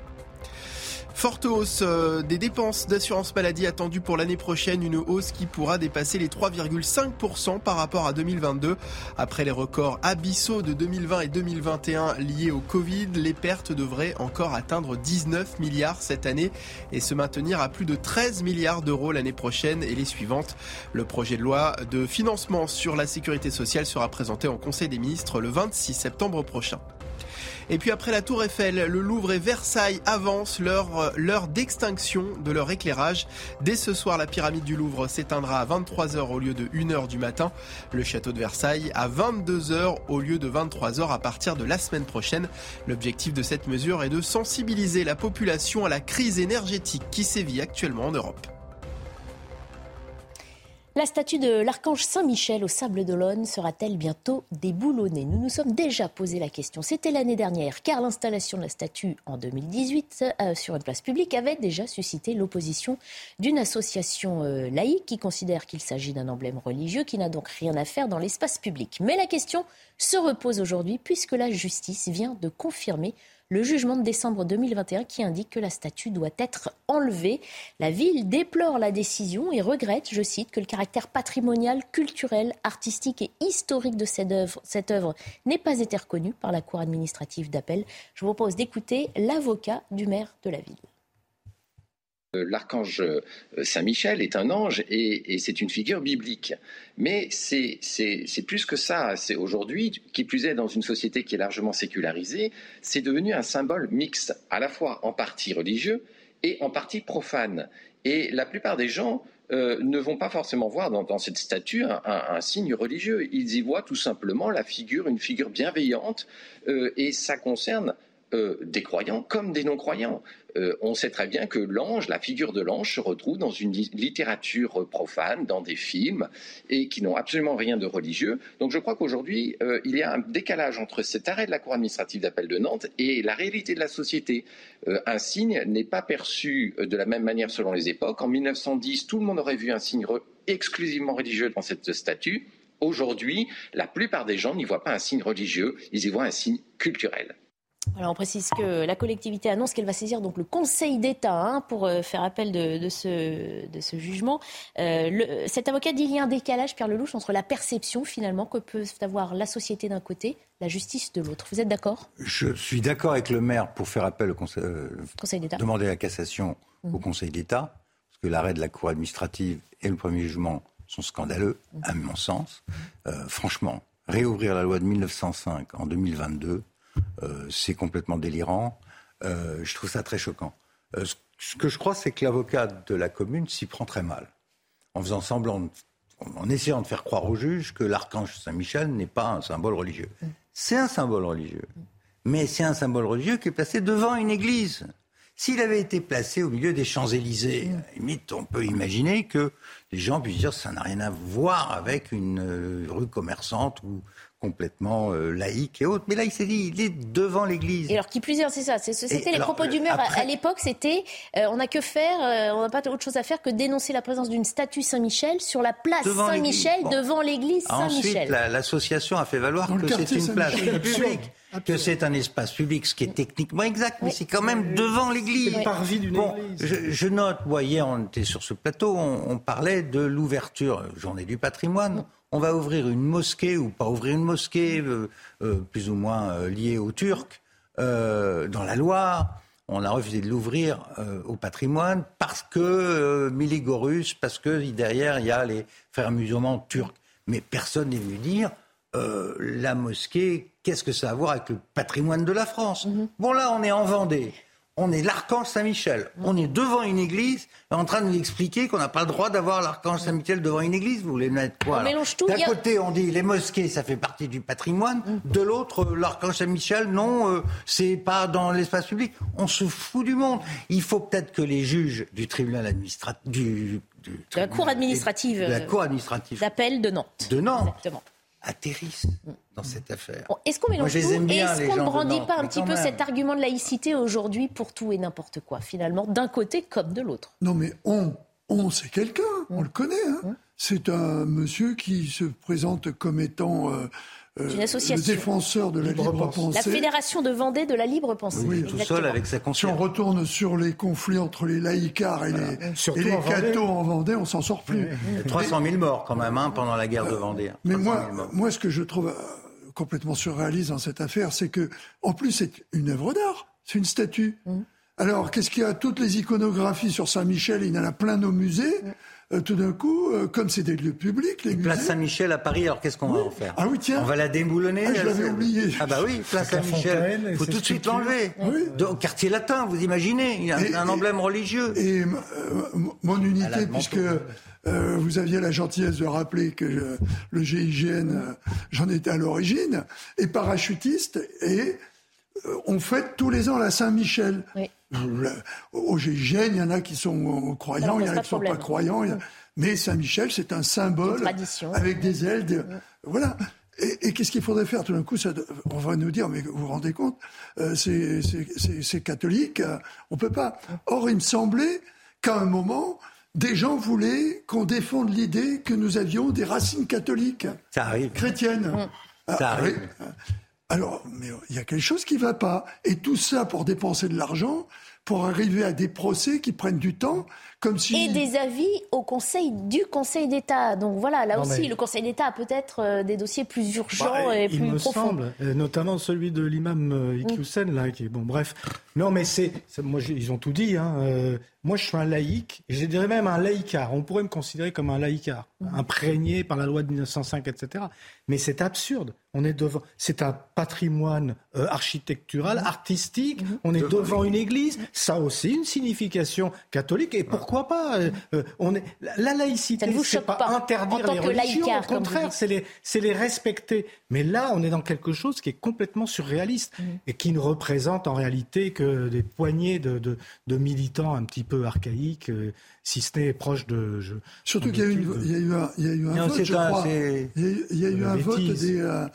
Forte hausse euh, des dépenses d'assurance maladie attendues pour l'année prochaine, une hausse qui pourra dépasser les 3,5% par rapport à 2022. Après les records abyssaux de 2020 et 2021 liés au Covid, les pertes devraient encore atteindre 19 milliards cette année et se maintenir à plus de 13 milliards d'euros l'année prochaine et les suivantes. Le projet de loi de financement sur la sécurité sociale sera présenté en Conseil des ministres le 26 septembre prochain. Et puis après la Tour Eiffel, le Louvre et Versailles avancent leur l'heure d'extinction de leur éclairage. Dès ce soir, la pyramide du Louvre s'éteindra à 23h au lieu de 1h du matin. Le château de Versailles à 22h au lieu de 23h à partir de la semaine prochaine. L'objectif de cette mesure est de sensibiliser la population à la crise énergétique qui sévit actuellement en Europe. La statue de l'archange Saint-Michel au Sable d'Olonne sera-t-elle bientôt déboulonnée Nous nous sommes déjà posé la question. C'était l'année dernière, car l'installation de la statue en 2018 euh, sur une place publique avait déjà suscité l'opposition d'une association euh, laïque qui considère qu'il s'agit d'un emblème religieux qui n'a donc rien à faire dans l'espace public. Mais la question se repose aujourd'hui puisque la justice vient de confirmer le jugement de décembre 2021 qui indique que la statue doit être enlevée. La ville déplore la décision et regrette, je cite, que le caractère patrimonial, culturel, artistique et historique de cette œuvre, cette œuvre n'ait pas été reconnu par la Cour administrative d'appel. Je vous propose d'écouter l'avocat du maire de la ville. Euh, l'archange euh, Saint-Michel est un ange et, c'est une figure biblique. Mais c'est plus que ça. C'est aujourd'hui, qui plus est dans une société qui est largement sécularisée, c'est devenu un symbole mixte, à la fois en partie religieux et en partie profane. Et la plupart des gens euh, ne vont pas forcément voir dans, cette statue un, signe religieux. Ils y voient tout simplement la figure, une figure bienveillante, et ça concerne des croyants comme des non-croyants. Euh, on sait très bien que l'ange, la figure de l'ange, se retrouve dans une littérature profane, dans des films, et qui n'ont absolument rien de religieux. Donc je crois qu'aujourd'hui, euh, il y a un décalage entre cet arrêt de la Cour administrative d'appel de Nantes et la réalité de la société. Euh, un signe n'est pas perçu de la même manière selon les époques. En 1910, tout le monde aurait vu un signe exclusivement religieux dans cette statue. Aujourd'hui, la plupart des gens n'y voient pas un signe religieux, ils y voient un signe culturel. Alors on précise que la collectivité annonce qu'elle va saisir donc le Conseil d'État hein, pour euh, faire appel de, ce, de ce, jugement. Euh, cet avocat dit qu'il y a un décalage, Pierre Lelouch, entre la perception finalement que peut avoir la société d'un côté, la justice de l'autre. Vous êtes d'accord? Je suis d'accord avec le maire pour faire appel au Conseil, euh, conseil d'État. Demander la cassation au mmh. Conseil d'État, parce que l'arrêt de la Cour administrative et le premier jugement sont scandaleux, mmh. à mon sens. franchement, réouvrir la loi de 1905 en 2022 euh, c'est complètement délirant. Euh, je trouve ça très choquant. Euh, ce que je crois, c'est que l'avocat de la commune s'y prend très mal, en faisant semblant, en essayant de faire croire au juge que l'archange Saint-Michel n'est pas un symbole religieux. C'est un symbole religieux, mais c'est un symbole religieux qui est placé devant une église. S'il avait été placé au milieu des Champs-Élysées, limite, on peut imaginer que les gens puissent dire que ça n'a rien à voir avec une rue commerçante ou complètement euh, laïque et autres. Mais là, il s'est dit, il est devant l'Église. Et alors, qui plus est, c'est ça. C'était les propos d'humeur. À l'époque, c'était euh, on n'a que faire, euh, on n'a pas autre chose à faire que dénoncer la présence d'une statue Saint-Michel sur la place Saint-Michel devant l'église Saint-Michel. Ensuite, l'association a fait valoir que c'est une place publique. Que c'est un espace public, ce qui est techniquement exact, mais c'est quand même devant l'église. Bon, je, je, note, vous voyez, on était sur ce plateau, on, on parlait de l'ouverture, journée du patrimoine on va ouvrir une mosquée ou pas ouvrir une mosquée, euh, euh, plus ou moins euh, liée aux Turcs, dans la Loire. On a refusé de l'ouvrir au patrimoine parce que Miligorus, parce que derrière il y a les frères musulmans turcs. Mais personne n'est venu dire la mosquée, qu'est-ce que ça a à voir avec le patrimoine de la France? Mm-hmm. Bon là, on est en Vendée on est l'archange Saint-Michel. On est devant une église, en train de nous expliquer qu'on n'a pas le droit d'avoir l'archange Saint-Michel devant une église. Vous voulez mettre quoi D'un côté, on dit les mosquées, ça fait partie du patrimoine. De l'autre, l'archange Saint-Michel, non, euh, c'est pas dans l'espace public. On se fout du monde. Il faut peut-être que les juges du tribunal administratif, du, de la cour administrative, de la cour administrative d'appel de Nantes, de Nantes, Exactement atterrissent dans cette affaire. est-ce qu'on mélange tout Est-ce qu'on ne brandit pas un petit peu cet argument de laïcité aujourd'hui pour tout et n'importe quoi, finalement, d'un côté comme de l'autre? Non, mais on, on c'est quelqu'un, on le connaît. Hein. C'est un monsieur qui se présente comme étant euh, euh, le défenseur de la libre, pensée. La Fédération de Vendée de la libre pensée. Oui, tout seul avec sa conscience. Si on retourne sur les conflits entre les laïcars et les, et cathos en Vendée, on s'en sort plus. 300 000 morts quand même hein, pendant la guerre de Vendée. Hein. Mais moi, moi, ce que je trouve euh, complètement surréaliste dans cette affaire, c'est que, en plus, c'est une œuvre d'art, c'est une statue. Mm. Alors, qu'est-ce qu'il y a? Toutes les iconographies sur Saint-Michel, il y en a plein nos musées. Mm. Euh, tout d'un coup, euh, comme c'est des lieux publics, les Place Saint-Michel à Paris, alors qu'est-ce qu'on va en faire Ah oui, tiens. On va la déboulonner Ah, je l'avais oublié. Ah bah oui, Place Saint-Michel. Il faut tout de suite l'enlever. Oui. Au quartier latin, vous imaginez, il y a un emblème religieux. Et euh, mon unité, puisque vous aviez la gentillesse de rappeler que le GIGN, j'en étais à l'origine, est parachutiste et on fête tous les ans la Saint-Michel. Oui. Au GIGN, il y en a qui sont croyants, il y en a qui ne sont pas croyants. Mais Saint-Michel, c'est un symbole avec des ailes. Voilà. Et, qu'est-ce qu'il faudrait faire? Tout d'un coup, ça, on va nous dire, mais vous vous rendez compte, euh, c'est catholique, euh, on peut pas. Or, il me semblait qu'à un moment, des gens voulaient qu'on défende l'idée que nous avions des racines catholiques, ça arrive. chrétiennes. Ça ah, arrive. Alors, mais il y a quelque chose qui ne va pas. Et tout ça pour dépenser de l'argent, pour arriver à des procès qui prennent du temps, comme si... Et des avis au Conseil du Conseil d'État. Donc voilà, là aussi, le Conseil d'État a peut-être euh, des dossiers plus urgents bah, et plus il me profonds. Semble, euh, notamment celui de l'imam euh, Iqiyoussen, là, qui est bon, bref. Non, mais c'est, moi, ils ont tout dit. Hein, moi, je suis un laïc, je dirais même un laïcard. On pourrait me considérer comme un laïcard, mmh. imprégné par la loi de 1905, etc. Mais c'est absurde. On est devant. C'est un patrimoine euh, architectural, mmh. artistique. Mmh. On est devant une église. Ça a aussi une signification catholique. Et pourquoi pas euh, euh, On est la laïcité. c'est pas, pas interdire les religions. Au contraire, c'est les, c'est les respecter. Mais là, on est dans quelque chose qui est complètement surréaliste et qui ne représente en réalité que des poignées de, de, de militants un petit peu archaïques si ce n'est proche de. Je, Surtout qu'il y, a eu un, il y a eu un vote, je crois. Il y a eu, un vote des. Euh,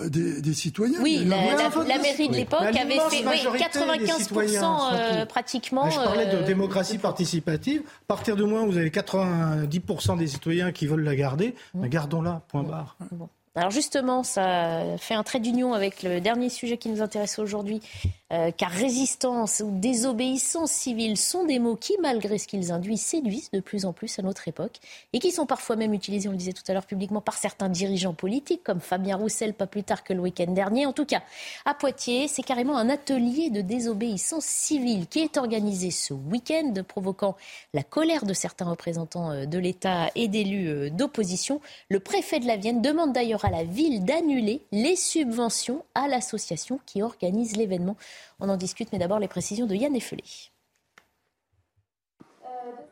des, des, citoyens. Oui, la, la, mairie de l'époque avait fait oui, 95% euh, pratiquement. je parlais de euh, démocratie participative. À partir du moment où vous avez 90% des citoyens qui veulent la garder, mmh. gardons-la, point barre. Bon. Alors justement, ça fait un trait d'union avec le dernier sujet qui nous intéresse aujourd'hui, euh, car résistance ou désobéissance civile sont des mots qui, malgré ce qu'ils induisent, séduisent de plus en plus à notre époque et qui sont parfois même utilisés, on le disait tout à l'heure publiquement, par certains dirigeants politiques, comme Fabien Roussel, pas plus tard que le week-end dernier. En tout cas, à Poitiers, c'est carrément un atelier de désobéissance civile qui est organisé ce week-end, provoquant la colère de certains représentants euh, de l'État et d'élus euh, d'opposition. Le préfet de la Vienne demande d'ailleurs à la ville d'annuler les subventions à l'association qui organise l'événement. On en discute, mais d'abord les précisions de Yann Effelé.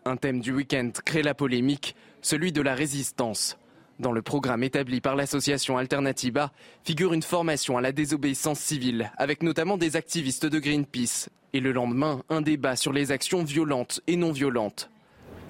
Un thème du week-end crée la polémique, celui de la résistance. Dans le programme établi par l'association Alternativa figure une formation à la désobéissance civile, avec notamment des activistes de Greenpeace. Et le lendemain, un débat sur les actions violentes et non violentes.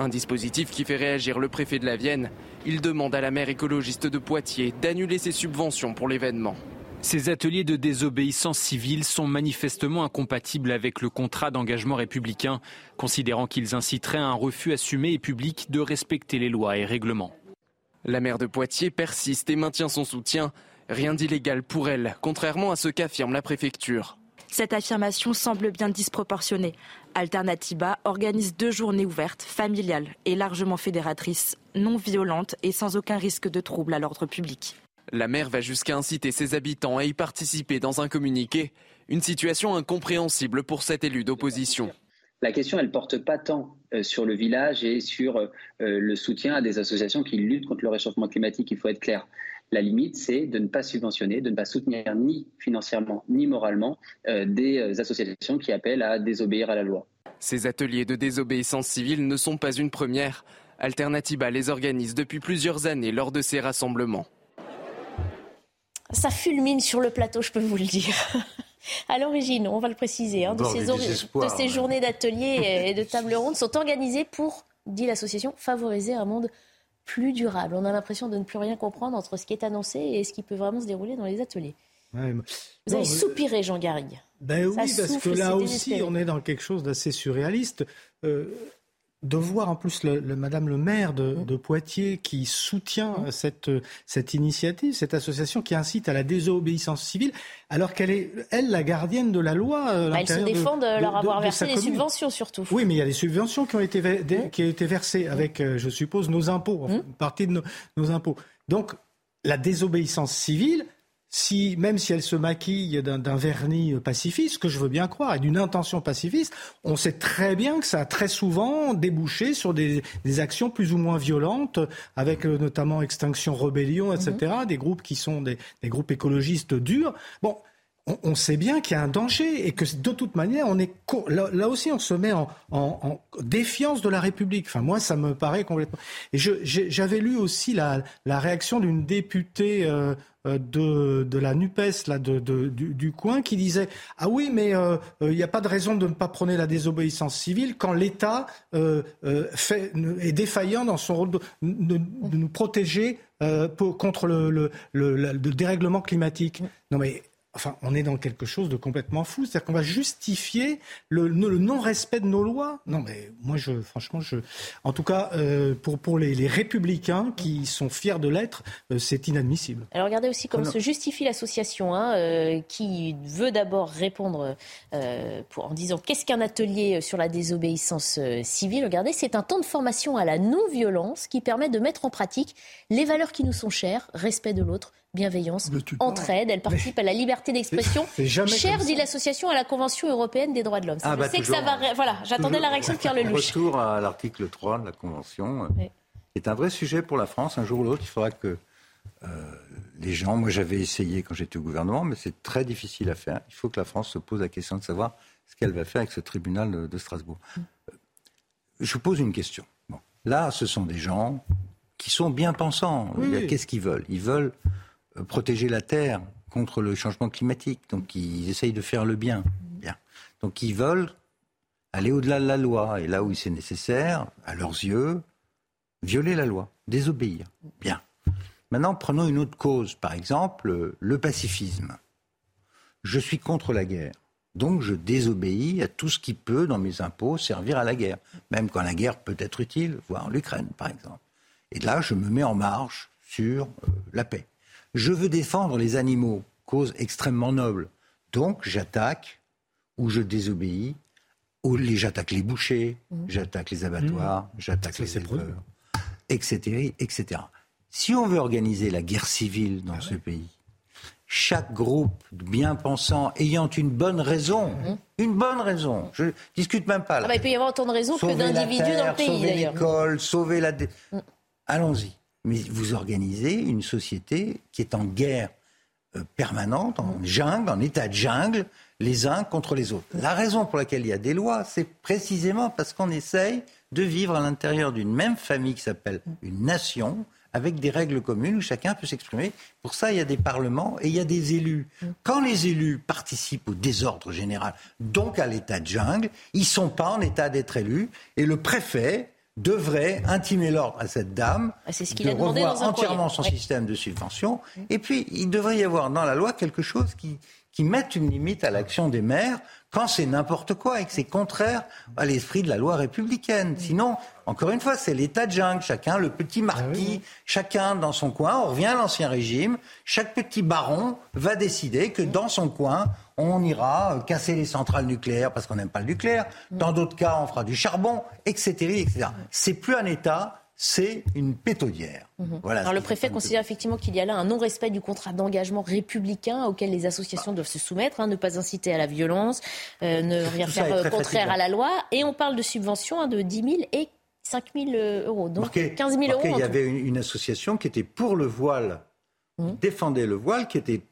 Un dispositif qui fait réagir le préfet de la Vienne. Il demande à la maire écologiste de Poitiers d'annuler ses subventions pour l'événement. Ces ateliers de désobéissance civile sont manifestement incompatibles avec le contrat d'engagement républicain, considérant qu'ils inciteraient à un refus assumé et public de respecter les lois et règlements. La maire de Poitiers persiste et maintient son soutien. Rien d'illégal pour elle, contrairement à ce qu'affirme la préfecture. Cette affirmation semble bien disproportionnée. Alternativa organise deux journées ouvertes, familiales et largement fédératrices, non violentes et sans aucun risque de trouble à l'ordre public. La maire va jusqu'à inciter ses habitants à y participer dans un communiqué, une situation incompréhensible pour cet élu d'opposition. La question, elle ne porte pas tant euh, sur le village et sur euh, le soutien à des associations qui luttent contre le réchauffement climatique, il faut être clair. La limite, c'est de ne pas subventionner, de ne pas soutenir ni financièrement ni moralement euh, des euh, associations qui appellent à désobéir à la loi. Ces ateliers de désobéissance civile ne sont pas une première. Alternativa les organise depuis plusieurs années lors de ces rassemblements. Ça fulmine sur le plateau, je peux vous le dire. À l'origine, on va le préciser, hein, de, ces, de, ces, journées d'ateliers et de tables rondes sont organisées pour, dit l'association, favoriser un monde plus durable. On a l'impression de ne plus rien comprendre entre ce qui est annoncé et ce qui peut vraiment se dérouler dans les ateliers. Vous avez soupiré, Jean Garrigue. Ben oui, parce que là aussi, on est dans quelque chose d'assez surréaliste. Euh, de voir en plus le, Madame le maire de, mmh. Poitiers qui soutient mmh. cette, cette initiative, cette association qui incite à la désobéissance civile, alors qu'elle est, elle, la gardienne de la loi. Euh, bah, elle se défend de, leur avoir versé des subventions surtout. Oui, mais il y a des subventions qui ont été, mmh. qui ont été versées avec, euh, je suppose, nos impôts, une partie de nos impôts. Donc, la désobéissance civile, si, même si elle se maquille d'un vernis pacifiste, que je veux bien croire, et d'une intention pacifiste, on sait très bien que ça a très souvent débouché sur des, actions plus ou moins violentes, avec euh, notamment Extinction Rebellion, etc., mm-hmm. des groupes qui sont des, des groupes écologistes durs. Bon, on, sait bien qu'il y a un danger et que de toute manière, on est là, aussi, on se met en, défiance de la République. Enfin, moi, ça me paraît complètement. Et j'avais lu aussi la, réaction d'une députée. Euh, euh, de, la NUPES là, du, coin qui disait Ah oui, mais euh, il n'y a pas de raison de ne pas prôner la désobéissance civile quand l'État est défaillant dans son rôle de, nous protéger contre le, le, dérèglement climatique. Non mais Enfin, on est dans quelque chose de complètement fou. C'est-à-dire qu'on va justifier le, non-respect de nos lois. Non, mais moi, je, franchement, je, en tout cas, euh, pour, pour les, républicains qui sont fiers de l'être, euh, c'est inadmissible. Alors, regardez aussi comment se justifie l'association hein, euh, qui veut d'abord répondre pour, en disant qu'est-ce qu'un atelier sur la désobéissance civile. Regardez, c'est un temps de formation à la non-violence qui permet de mettre en pratique les valeurs qui nous sont chères, respect de l'autre, bienveillance, entraide. Elle participe à la liberté d'expression, chère, dit l'association, à la Convention européenne des droits de l'homme. Ah, bah, que ça va. Voilà, j'attendais la réaction de Pierre Lelouch. Retour à l'article 3 de la Convention. Euh, c'est un vrai sujet pour la France. Un jour ou l'autre, il faudra que euh, les gens. Moi, j'avais essayé quand j'étais au gouvernement, mais c'est très difficile à faire. Il faut que la France se pose la question de savoir ce qu'elle va faire avec ce tribunal de, Strasbourg. Mm. Euh, je vous pose une question. Bon. Là, ce sont des gens qui sont bien pensants. Qu'est-ce qu'ils veulent? Ils veulent protéger la Terre contre le changement climatique. Donc ils essayent de faire le bien. bien. Donc ils veulent aller au-delà de la loi. Et là où c'est nécessaire, à leurs yeux, violer la loi, désobéir. Bien. Maintenant, prenons une autre cause, par exemple le pacifisme. Je suis contre la guerre. Donc je désobéis à tout ce qui peut, dans mes impôts, servir à la guerre. Même quand la guerre peut être utile, voire l'Ukraine, par exemple. Et là, je me mets en marche sur euh, la paix. Je veux défendre les animaux, cause extrêmement noble. Donc j'attaque ou je désobéis, ou j'attaque les bouchers, mmh. j'attaque les abattoirs, mmh. j'attaque les éleveurs, etc., etc. Si on veut organiser la guerre civile dans ah ce pays, chaque groupe bien pensant ayant une bonne raison, mmh. une bonne raison, je discute même pas. Là. Ah bah, il peut y avoir autant de raisons que d'individus dans le pays Sauver l'école, sauver la... Allons-y mais vous organisez une société qui est en guerre euh, permanente, en jungle, en état de jungle, les uns contre les autres. La raison pour laquelle il y a des lois, c'est précisément parce qu'on essaye de vivre à l'intérieur d'une même famille qui s'appelle une nation, avec des règles communes où chacun peut s'exprimer. Pour ça, il y a des parlements et il y a des élus. Quand les élus participent au désordre général, donc à l'état de jungle, ils ne sont pas en état d'être élus et le préfet devrait intimer l'ordre à cette dame ah, ce de revoir entièrement son système de subvention. Et puis, il devrait y avoir dans la loi quelque chose qui, qui mette une limite à l'action des maires quand c'est n'importe quoi et que c'est contraire à l'esprit de la loi républicaine. Sinon, encore une fois, c'est l'état de jungle. Chacun, le petit marquis, ah chacun dans son coin. On revient à l'ancien régime. Chaque petit baron va décider que dans son coin, on ira casser les centrales nucléaires parce qu'on n'aime pas le nucléaire. Dans d'autres cas, on fera du charbon, etc., etc. C'est plus un État, c'est une pétaudière. Mhm. Voilà Alors le préfet considère effectivement qu'il y a là un non-respect du contrat d'engagement républicain auquel les associations doivent se soumettre, hein, ne pas inciter à la violence, euh, ne rien faire euh, contraire à la loi. Et on parle de subventions hein, de 10 000 et 5 000 euh, euros, donc 15 000 euros. Il y avait une, association qui était pour le voile, mhm. défendait le voile, qui était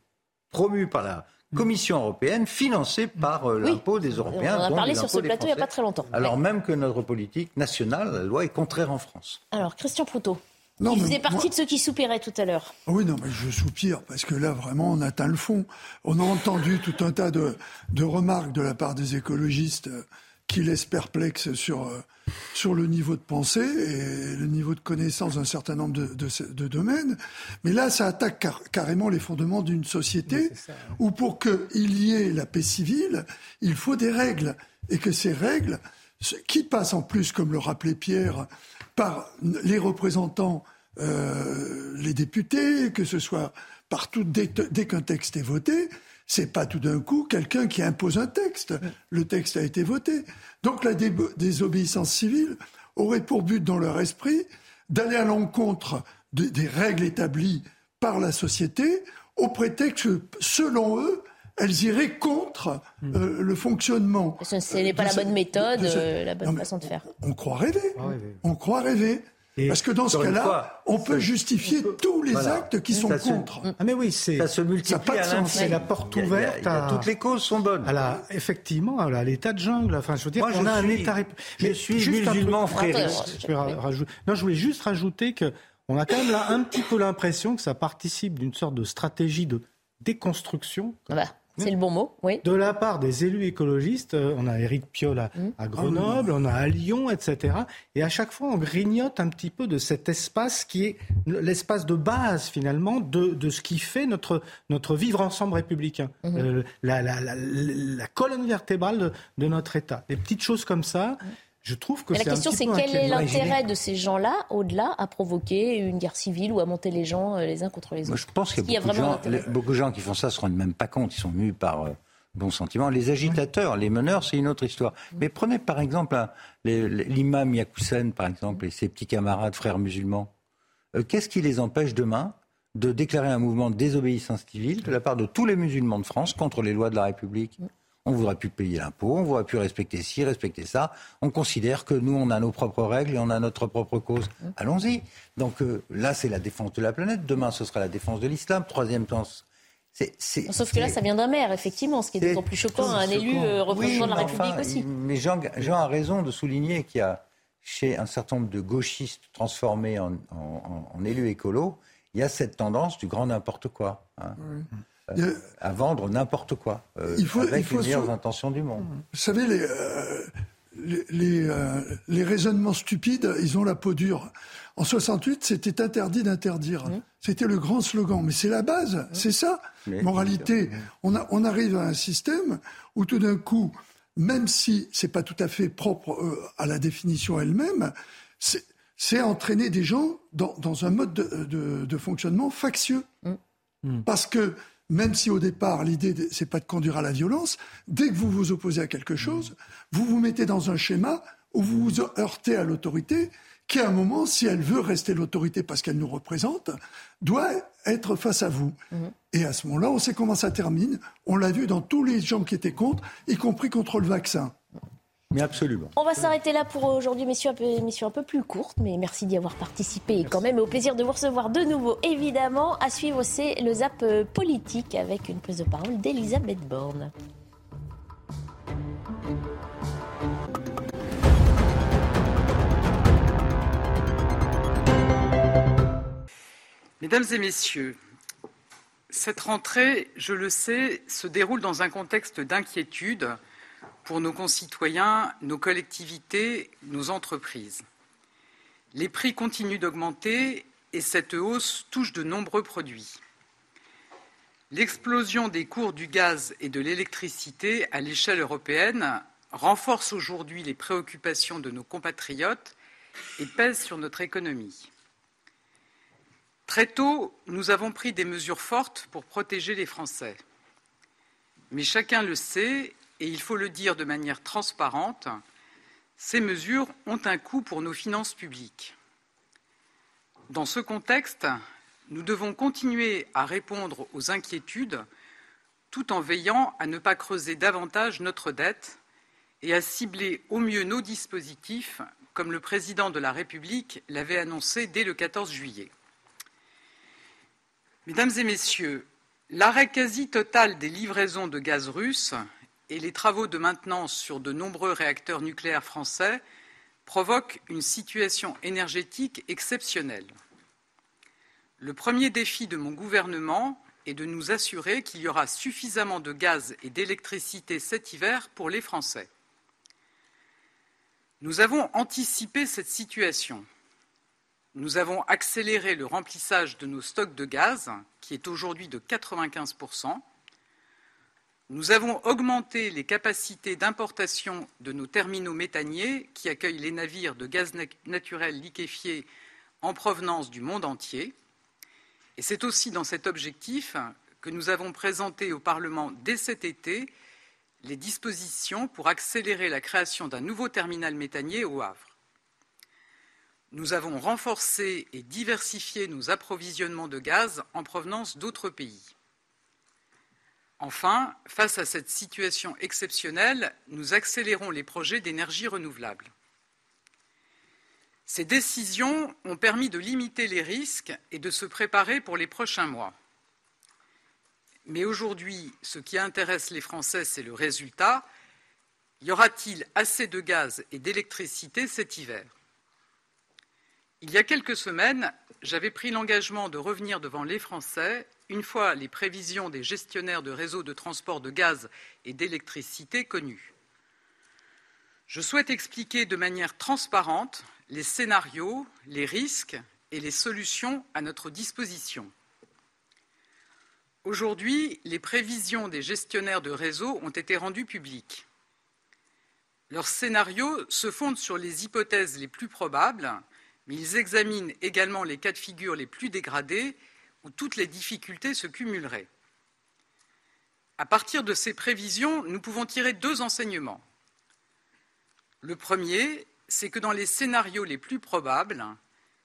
promue par la Commission européenne financée par euh, l'impôt des Européens. On en a parlé sur ce plateau il n'y a pas très longtemps. Alors même que notre politique nationale, la loi est contraire en France. Alors Christian Proutot. Non, il faisait partie de ceux qui soupiraient tout à l'heure. Oui, non, mais je soupire parce que là, vraiment, on atteint le fond. On a entendu tout un tas de, de remarques de la part des écologistes euh, qui laissent perplexes sur, euh, sur le niveau de pensée et le niveau de connaissance d'un certain nombre de, de, domaines. Mais là, ça attaque carrément les fondements d'une société où pour qu'il y ait la paix civile, il faut des règles. Et que ces règles, qui passent en plus, comme le rappelait Pierre, par les représentants, euh, les députés, que ce soit partout, dès qu'un texte est voté, c'est pas tout d'un coup quelqu'un qui impose un texte. Le texte a été voté. Donc la désobéissance civile aurait pour but dans leur esprit d'aller à l'encontre des règles établies par la société au prétexte que, selon eux, elles iraient contre euh, le fonctionnement. Ce n'est pas la bonne méthode, euh, la bonne façon de faire. On croit rêver. On croit rêver. Parce que dans ce cas-là, on peut justifier tous les actes qui sont contre. Ah mais oui, c'est ça se multiplie. C'est la porte ouverte. à... toutes les causes sont bonnes. À effectivement, à l'état de jungle. Enfin, je veux dire, Moi, on a un état. Je suis musulman frère. Non, je voulais juste rajouter que on a quand même là un petit peu l'impression que ça participe d'une sorte de stratégie de déconstruction. Ah bah. C'est le bon mot, oui. De la part des élus écologistes, euh, on a Éric Piolle à, mmh. Grenoble, on a à Lyon, etc. Et à chaque fois, on grignote un petit peu de cet espace qui est l'espace de base, finalement, de, de, ce qui fait notre, notre vivre ensemble républicain. Mmh. Euh, la, la, la, la, colonne vertébrale de, de, notre État. Des petites choses comme ça. Mmh. Je trouve que la question, c'est quel est l'intérêt de ces gens-là, au-delà, à provoquer une guerre civile ou à monter les gens euh, les uns contre les autres Moi, Je pense qu'il y a, beaucoup, de gens, beaucoup, de gens, qui font ça se rendent même pas compte. Ils sont mus par euh, bons sentiments. Les agitateurs, les meneurs, c'est une autre histoire. Mais prenez par exemple l'imam Yakoussen, par exemple, et ses petits camarades frères musulmans. Euh, qu'est-ce qui les empêche demain de déclarer un mouvement de désobéissance civile de la part de tous les musulmans de France contre les lois de la République? On ne voudrait plus payer l'impôt, on ne voudrait plus respecter ci, respecter ça. On considère que nous, on a nos propres règles et on a notre propre cause. Allons-y. Donc euh, là, c'est la défense de la planète. Demain, ce sera la défense de l'islam. Troisième temps, c'est, Sauf que là, ça vient d'un maire, effectivement, ce qui est, d'autant plus choquant un élu euh, représentant de la République aussi. Mais Jean, Jean, a raison de souligner qu'il y a chez un certain nombre de gauchistes transformés en, en, élus écolos, il y a cette tendance du grand n'importe quoi. Hein à vendre n'importe quoi, euh, il faut, avec les meilleures intentions du monde. Vous savez, les, euh, les, euh, les, raisonnements stupides, ils ont la peau dure. En 68, c'était interdit d'interdire. C'était le grand slogan. Mais c'est la base, c'est ça. Moralité, on, a, on arrive à un système où tout d'un coup, même si c'est pas tout à fait propre à la définition elle-même, c'est entraîner des gens dans, dans un mode de, de, de fonctionnement factieux. Mm. Parce que même si au départ l'idée c'est pas de conduire à la violence, dès que vous vous opposez à quelque chose, vous vous mettez dans un schéma où vous vous heurtez à l'autorité, qui à un moment, si elle veut rester l'autorité parce qu'elle nous représente, doit être face à vous. Mhm. Et à ce moment-là, on sait comment ça termine. On l'a vu dans tous les gens qui étaient contre, y compris contre le vaccin. Mais absolument. On va s'arrêter là pour aujourd'hui, messieurs, émission un peu plus courte, mais merci d'y avoir participé quand même. au plaisir de vous recevoir de nouveau, évidemment. À suivre, c'est le Zap euh, politique avec une prise de parole d'Elisabeth Borne. Mesdames et Messieurs, cette rentrée, je le sais, se déroule dans un contexte d'inquiétude pour nos concitoyens, nos collectivités, nos entreprises. Les prix continuent d'augmenter et cette hausse touche de nombreux produits. L'explosion des cours du gaz et de l'électricité à l'échelle européenne renforce aujourd'hui les préoccupations de nos compatriotes et pèse sur notre économie. Très tôt, nous avons pris des mesures fortes pour protéger les Français. Mais chacun le sait, et il faut le dire de manière transparente, ces mesures ont un coût pour nos finances publiques. Dans ce contexte, nous devons continuer à répondre aux inquiétudes tout en veillant à ne pas creuser davantage notre dette et à cibler au mieux nos dispositifs, comme le président de la République l'avait annoncé dès le 14 juillet. Mesdames et Messieurs, l'arrêt quasi total des livraisons de gaz russe et les travaux de maintenance sur de nombreux réacteurs nucléaires français provoquent une situation énergétique exceptionnelle. Le premier défi de mon gouvernement est de nous assurer qu'il y aura suffisamment de gaz et d'électricité cet hiver pour les Français. Nous avons anticipé cette situation. Nous avons accéléré le remplissage de nos stocks de gaz, qui est aujourd'hui de 95 nous avons augmenté les capacités d'importation de nos terminaux méthaniers qui accueillent les navires de gaz naturel liquéfié en provenance du monde entier. Et c'est aussi dans cet objectif que nous avons présenté au Parlement dès cet été les dispositions pour accélérer la création d'un nouveau terminal méthanier au Havre. Nous avons renforcé et diversifié nos approvisionnements de gaz en provenance d'autres pays. Enfin, face à cette situation exceptionnelle, nous accélérons les projets d'énergie renouvelable. Ces décisions ont permis de limiter les risques et de se préparer pour les prochains mois. Mais aujourd'hui, ce qui intéresse les Français, c'est le résultat. Y aura-t-il assez de gaz et d'électricité cet hiver? Il y a quelques semaines, j'avais pris l'engagement de revenir devant les Français une fois les prévisions des gestionnaires de réseaux de transport de gaz et d'électricité connues. Je souhaite expliquer de manière transparente les scénarios, les risques et les solutions à notre disposition. Aujourd'hui, les prévisions des gestionnaires de réseaux ont été rendues publiques. Leurs scénarios se fondent sur les hypothèses les plus probables, mais ils examinent également les cas de figure les plus dégradés où toutes les difficultés se cumuleraient. À partir de ces prévisions, nous pouvons tirer deux enseignements. Le premier, c'est que dans les scénarios les plus probables,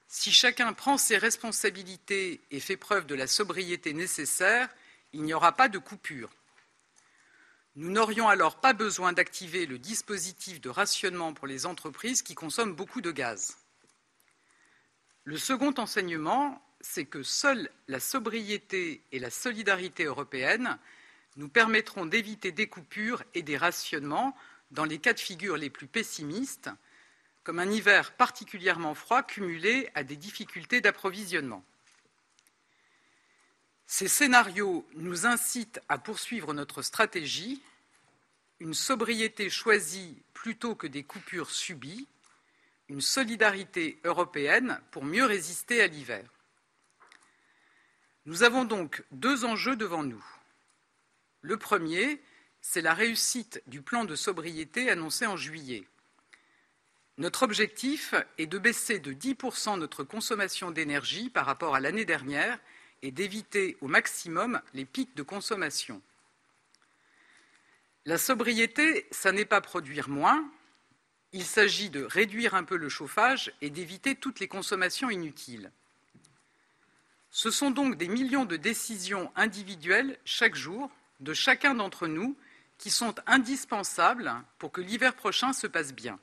si chacun prend ses responsabilités et fait preuve de la sobriété nécessaire, il n'y aura pas de coupure. Nous n'aurions alors pas besoin d'activer le dispositif de rationnement pour les entreprises qui consomment beaucoup de gaz. Le second enseignement, c'est que seule la sobriété et la solidarité européenne nous permettront d'éviter des coupures et des rationnements dans les cas de figure les plus pessimistes, comme un hiver particulièrement froid cumulé à des difficultés d'approvisionnement. Ces scénarios nous incitent à poursuivre notre stratégie, une sobriété choisie plutôt que des coupures subies, une solidarité européenne pour mieux résister à l'hiver. Nous avons donc deux enjeux devant nous. Le premier, c'est la réussite du plan de sobriété annoncé en juillet. Notre objectif est de baisser de 10% notre consommation d'énergie par rapport à l'année dernière et d'éviter au maximum les pics de consommation. La sobriété, ça n'est pas produire moins, il s'agit de réduire un peu le chauffage et d'éviter toutes les consommations inutiles. Ce sont donc des millions de décisions individuelles chaque jour de chacun d'entre nous qui sont indispensables pour que l'hiver prochain se passe bien.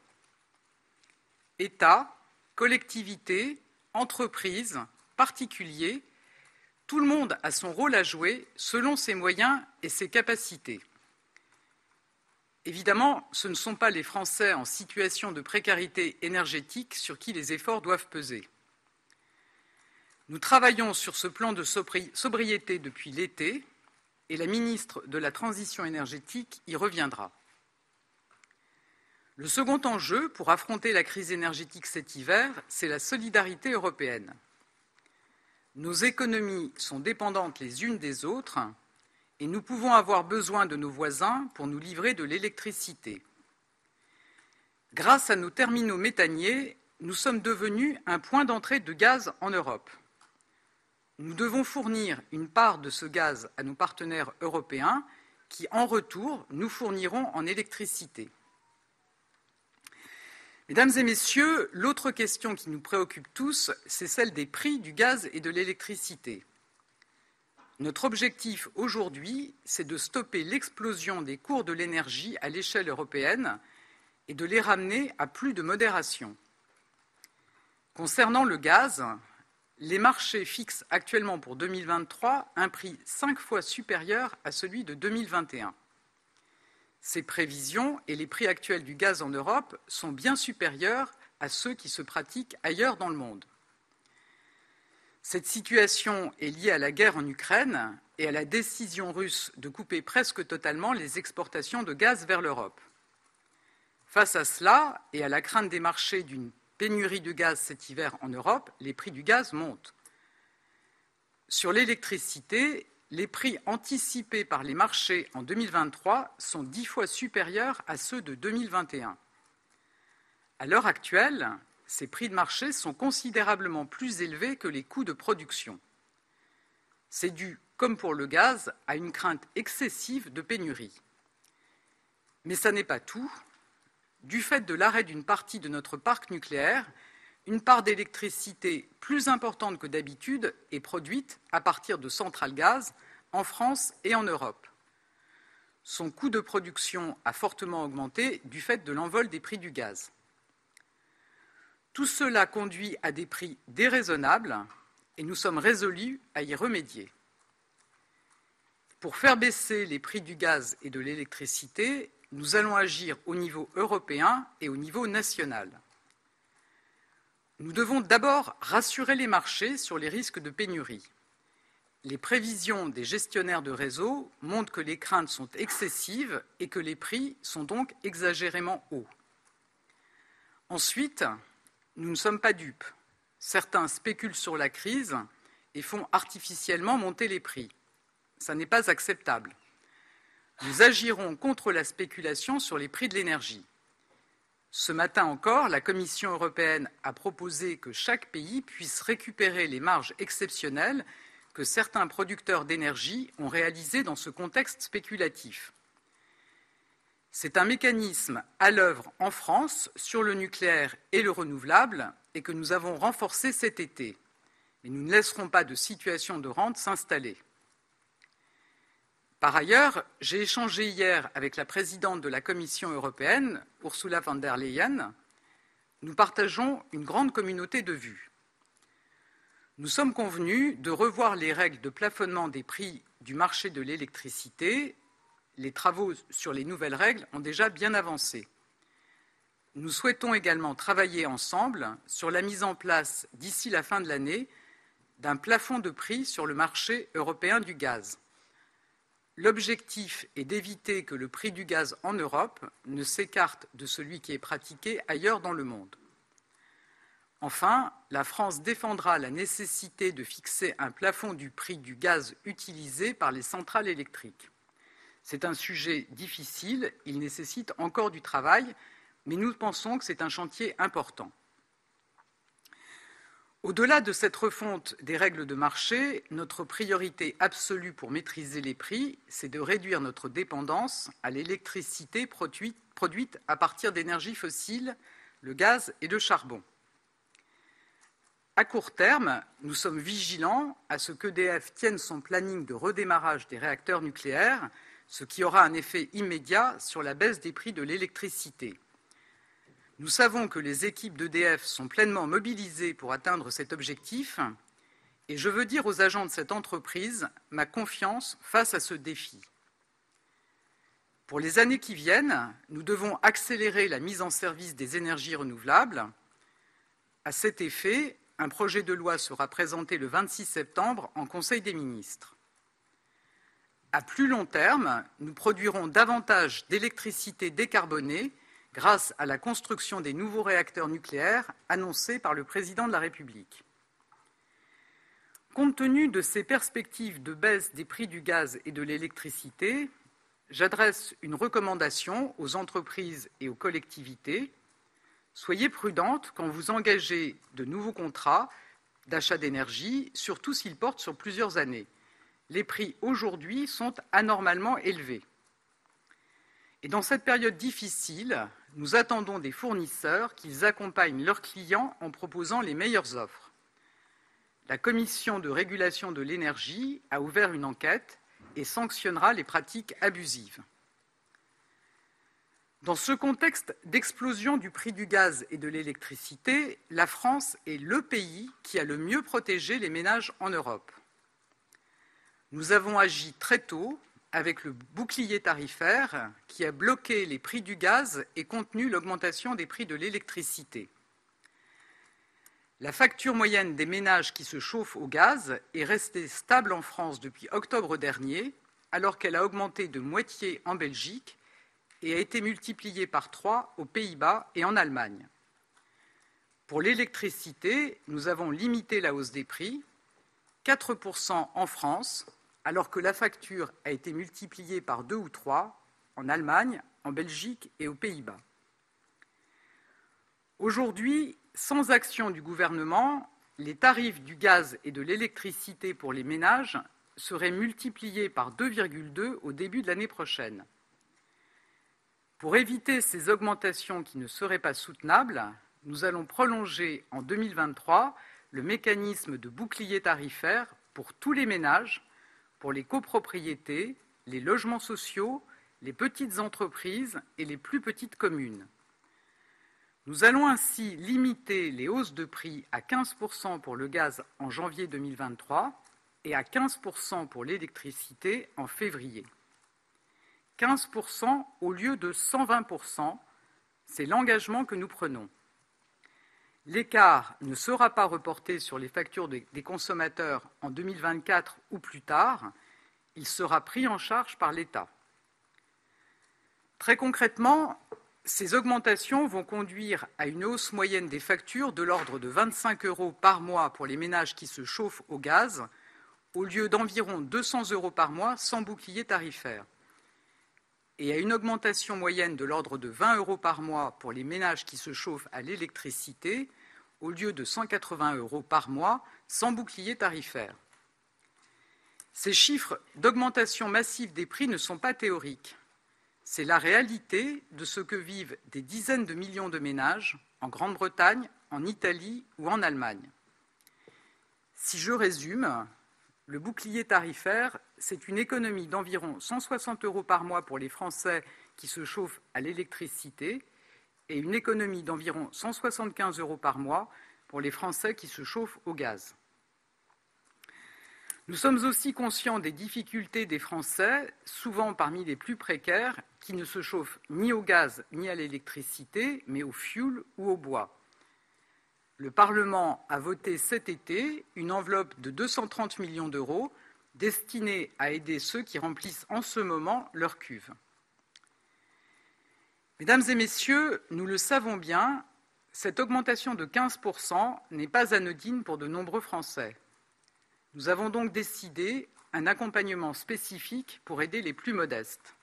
État, collectivités, entreprises, particuliers, tout le monde a son rôle à jouer selon ses moyens et ses capacités. Évidemment, ce ne sont pas les Français en situation de précarité énergétique sur qui les efforts doivent peser. Nous travaillons sur ce plan de sobriété depuis l'été et la ministre de la Transition énergétique y reviendra. Le second enjeu pour affronter la crise énergétique cet hiver, c'est la solidarité européenne. Nos économies sont dépendantes les unes des autres et nous pouvons avoir besoin de nos voisins pour nous livrer de l'électricité. Grâce à nos terminaux méthaniers, nous sommes devenus un point d'entrée de gaz en Europe. Nous devons fournir une part de ce gaz à nos partenaires européens qui, en retour, nous fourniront en électricité. Mesdames et Messieurs, l'autre question qui nous préoccupe tous, c'est celle des prix du gaz et de l'électricité. Notre objectif aujourd'hui, c'est de stopper l'explosion des cours de l'énergie à l'échelle européenne et de les ramener à plus de modération. Concernant le gaz, les marchés fixent actuellement pour 2023 un prix cinq fois supérieur à celui de 2021. Ces prévisions et les prix actuels du gaz en Europe sont bien supérieurs à ceux qui se pratiquent ailleurs dans le monde. Cette situation est liée à la guerre en Ukraine et à la décision russe de couper presque totalement les exportations de gaz vers l'Europe. Face à cela et à la crainte des marchés d'une pénurie de gaz cet hiver en Europe, les prix du gaz montent. Sur l'électricité, les prix anticipés par les marchés en 2023 sont dix fois supérieurs à ceux de 2021. À l'heure actuelle, ces prix de marché sont considérablement plus élevés que les coûts de production. C'est dû, comme pour le gaz, à une crainte excessive de pénurie. Mais ça n'est pas tout. Du fait de l'arrêt d'une partie de notre parc nucléaire, une part d'électricité plus importante que d'habitude est produite à partir de centrales gaz en France et en Europe. Son coût de production a fortement augmenté du fait de l'envol des prix du gaz. Tout cela conduit à des prix déraisonnables et nous sommes résolus à y remédier. Pour faire baisser les prix du gaz et de l'électricité, nous allons agir au niveau européen et au niveau national. Nous devons d'abord rassurer les marchés sur les risques de pénurie. Les prévisions des gestionnaires de réseau montrent que les craintes sont excessives et que les prix sont donc exagérément hauts. Ensuite, nous ne sommes pas dupes. Certains spéculent sur la crise et font artificiellement monter les prix. Ce n'est pas acceptable. Nous agirons contre la spéculation sur les prix de l'énergie. Ce matin encore, la Commission européenne a proposé que chaque pays puisse récupérer les marges exceptionnelles que certains producteurs d'énergie ont réalisées dans ce contexte spéculatif. C'est un mécanisme à l'œuvre en France sur le nucléaire et le renouvelable et que nous avons renforcé cet été. Mais nous ne laisserons pas de situation de rente s'installer. Par ailleurs, j'ai échangé hier avec la présidente de la Commission européenne, Ursula von der Leyen. Nous partageons une grande communauté de vues. Nous sommes convenus de revoir les règles de plafonnement des prix du marché de l'électricité. Les travaux sur les nouvelles règles ont déjà bien avancé. Nous souhaitons également travailler ensemble sur la mise en place, d'ici la fin de l'année, d'un plafond de prix sur le marché européen du gaz. L'objectif est d'éviter que le prix du gaz en Europe ne s'écarte de celui qui est pratiqué ailleurs dans le monde. Enfin, la France défendra la nécessité de fixer un plafond du prix du gaz utilisé par les centrales électriques. C'est un sujet difficile, il nécessite encore du travail, mais nous pensons que c'est un chantier important. Au-delà de cette refonte des règles de marché, notre priorité absolue pour maîtriser les prix, c'est de réduire notre dépendance à l'électricité produite à partir d'énergies fossiles, le gaz et le charbon. À court terme, nous sommes vigilants à ce qu'EDF tienne son planning de redémarrage des réacteurs nucléaires, ce qui aura un effet immédiat sur la baisse des prix de l'électricité. Nous savons que les équipes d'EDF sont pleinement mobilisées pour atteindre cet objectif et je veux dire aux agents de cette entreprise ma confiance face à ce défi. Pour les années qui viennent, nous devons accélérer la mise en service des énergies renouvelables. À cet effet, un projet de loi sera présenté le 26 septembre en Conseil des ministres. À plus long terme, nous produirons davantage d'électricité décarbonée grâce à la construction des nouveaux réacteurs nucléaires annoncés par le Président de la République. Compte tenu de ces perspectives de baisse des prix du gaz et de l'électricité, j'adresse une recommandation aux entreprises et aux collectivités. Soyez prudentes quand vous engagez de nouveaux contrats d'achat d'énergie, surtout s'ils portent sur plusieurs années. Les prix aujourd'hui sont anormalement élevés. Et dans cette période difficile, nous attendons des fournisseurs qu'ils accompagnent leurs clients en proposant les meilleures offres. La Commission de régulation de l'énergie a ouvert une enquête et sanctionnera les pratiques abusives. Dans ce contexte d'explosion du prix du gaz et de l'électricité, la France est le pays qui a le mieux protégé les ménages en Europe. Nous avons agi très tôt avec le bouclier tarifaire qui a bloqué les prix du gaz et contenu l'augmentation des prix de l'électricité. La facture moyenne des ménages qui se chauffent au gaz est restée stable en France depuis octobre dernier, alors qu'elle a augmenté de moitié en Belgique et a été multipliée par trois aux Pays-Bas et en Allemagne. Pour l'électricité, nous avons limité la hausse des prix, 4% en France, alors que la facture a été multipliée par deux ou trois en Allemagne, en Belgique et aux Pays-Bas. Aujourd'hui, sans action du gouvernement, les tarifs du gaz et de l'électricité pour les ménages seraient multipliés par 2,2 au début de l'année prochaine. Pour éviter ces augmentations qui ne seraient pas soutenables, nous allons prolonger en 2023 le mécanisme de bouclier tarifaire pour tous les ménages pour les copropriétés, les logements sociaux, les petites entreprises et les plus petites communes. Nous allons ainsi limiter les hausses de prix à 15% pour le gaz en janvier 2023 et à 15% pour l'électricité en février. 15% au lieu de 120%, c'est l'engagement que nous prenons. L'écart ne sera pas reporté sur les factures des consommateurs en 2024 ou plus tard, il sera pris en charge par l'État. Très concrètement, ces augmentations vont conduire à une hausse moyenne des factures de l'ordre de 25 euros par mois pour les ménages qui se chauffent au gaz, au lieu d'environ 200 euros par mois sans bouclier tarifaire, et à une augmentation moyenne de l'ordre de 20 euros par mois pour les ménages qui se chauffent à l'électricité, au lieu de 180 euros par mois sans bouclier tarifaire. Ces chiffres d'augmentation massive des prix ne sont pas théoriques. C'est la réalité de ce que vivent des dizaines de millions de ménages en Grande-Bretagne, en Italie ou en Allemagne. Si je résume, le bouclier tarifaire, c'est une économie d'environ 160 euros par mois pour les Français qui se chauffent à l'électricité et une économie d'environ 175 euros par mois pour les Français qui se chauffent au gaz. Nous sommes aussi conscients des difficultés des Français, souvent parmi les plus précaires, qui ne se chauffent ni au gaz ni à l'électricité, mais au fioul ou au bois. Le Parlement a voté cet été une enveloppe de 230 millions d'euros destinée à aider ceux qui remplissent en ce moment leur cuve. Mesdames et messieurs, nous le savons bien, cette augmentation de 15% n'est pas anodine pour de nombreux Français. Nous avons donc décidé un accompagnement spécifique pour aider les plus modestes.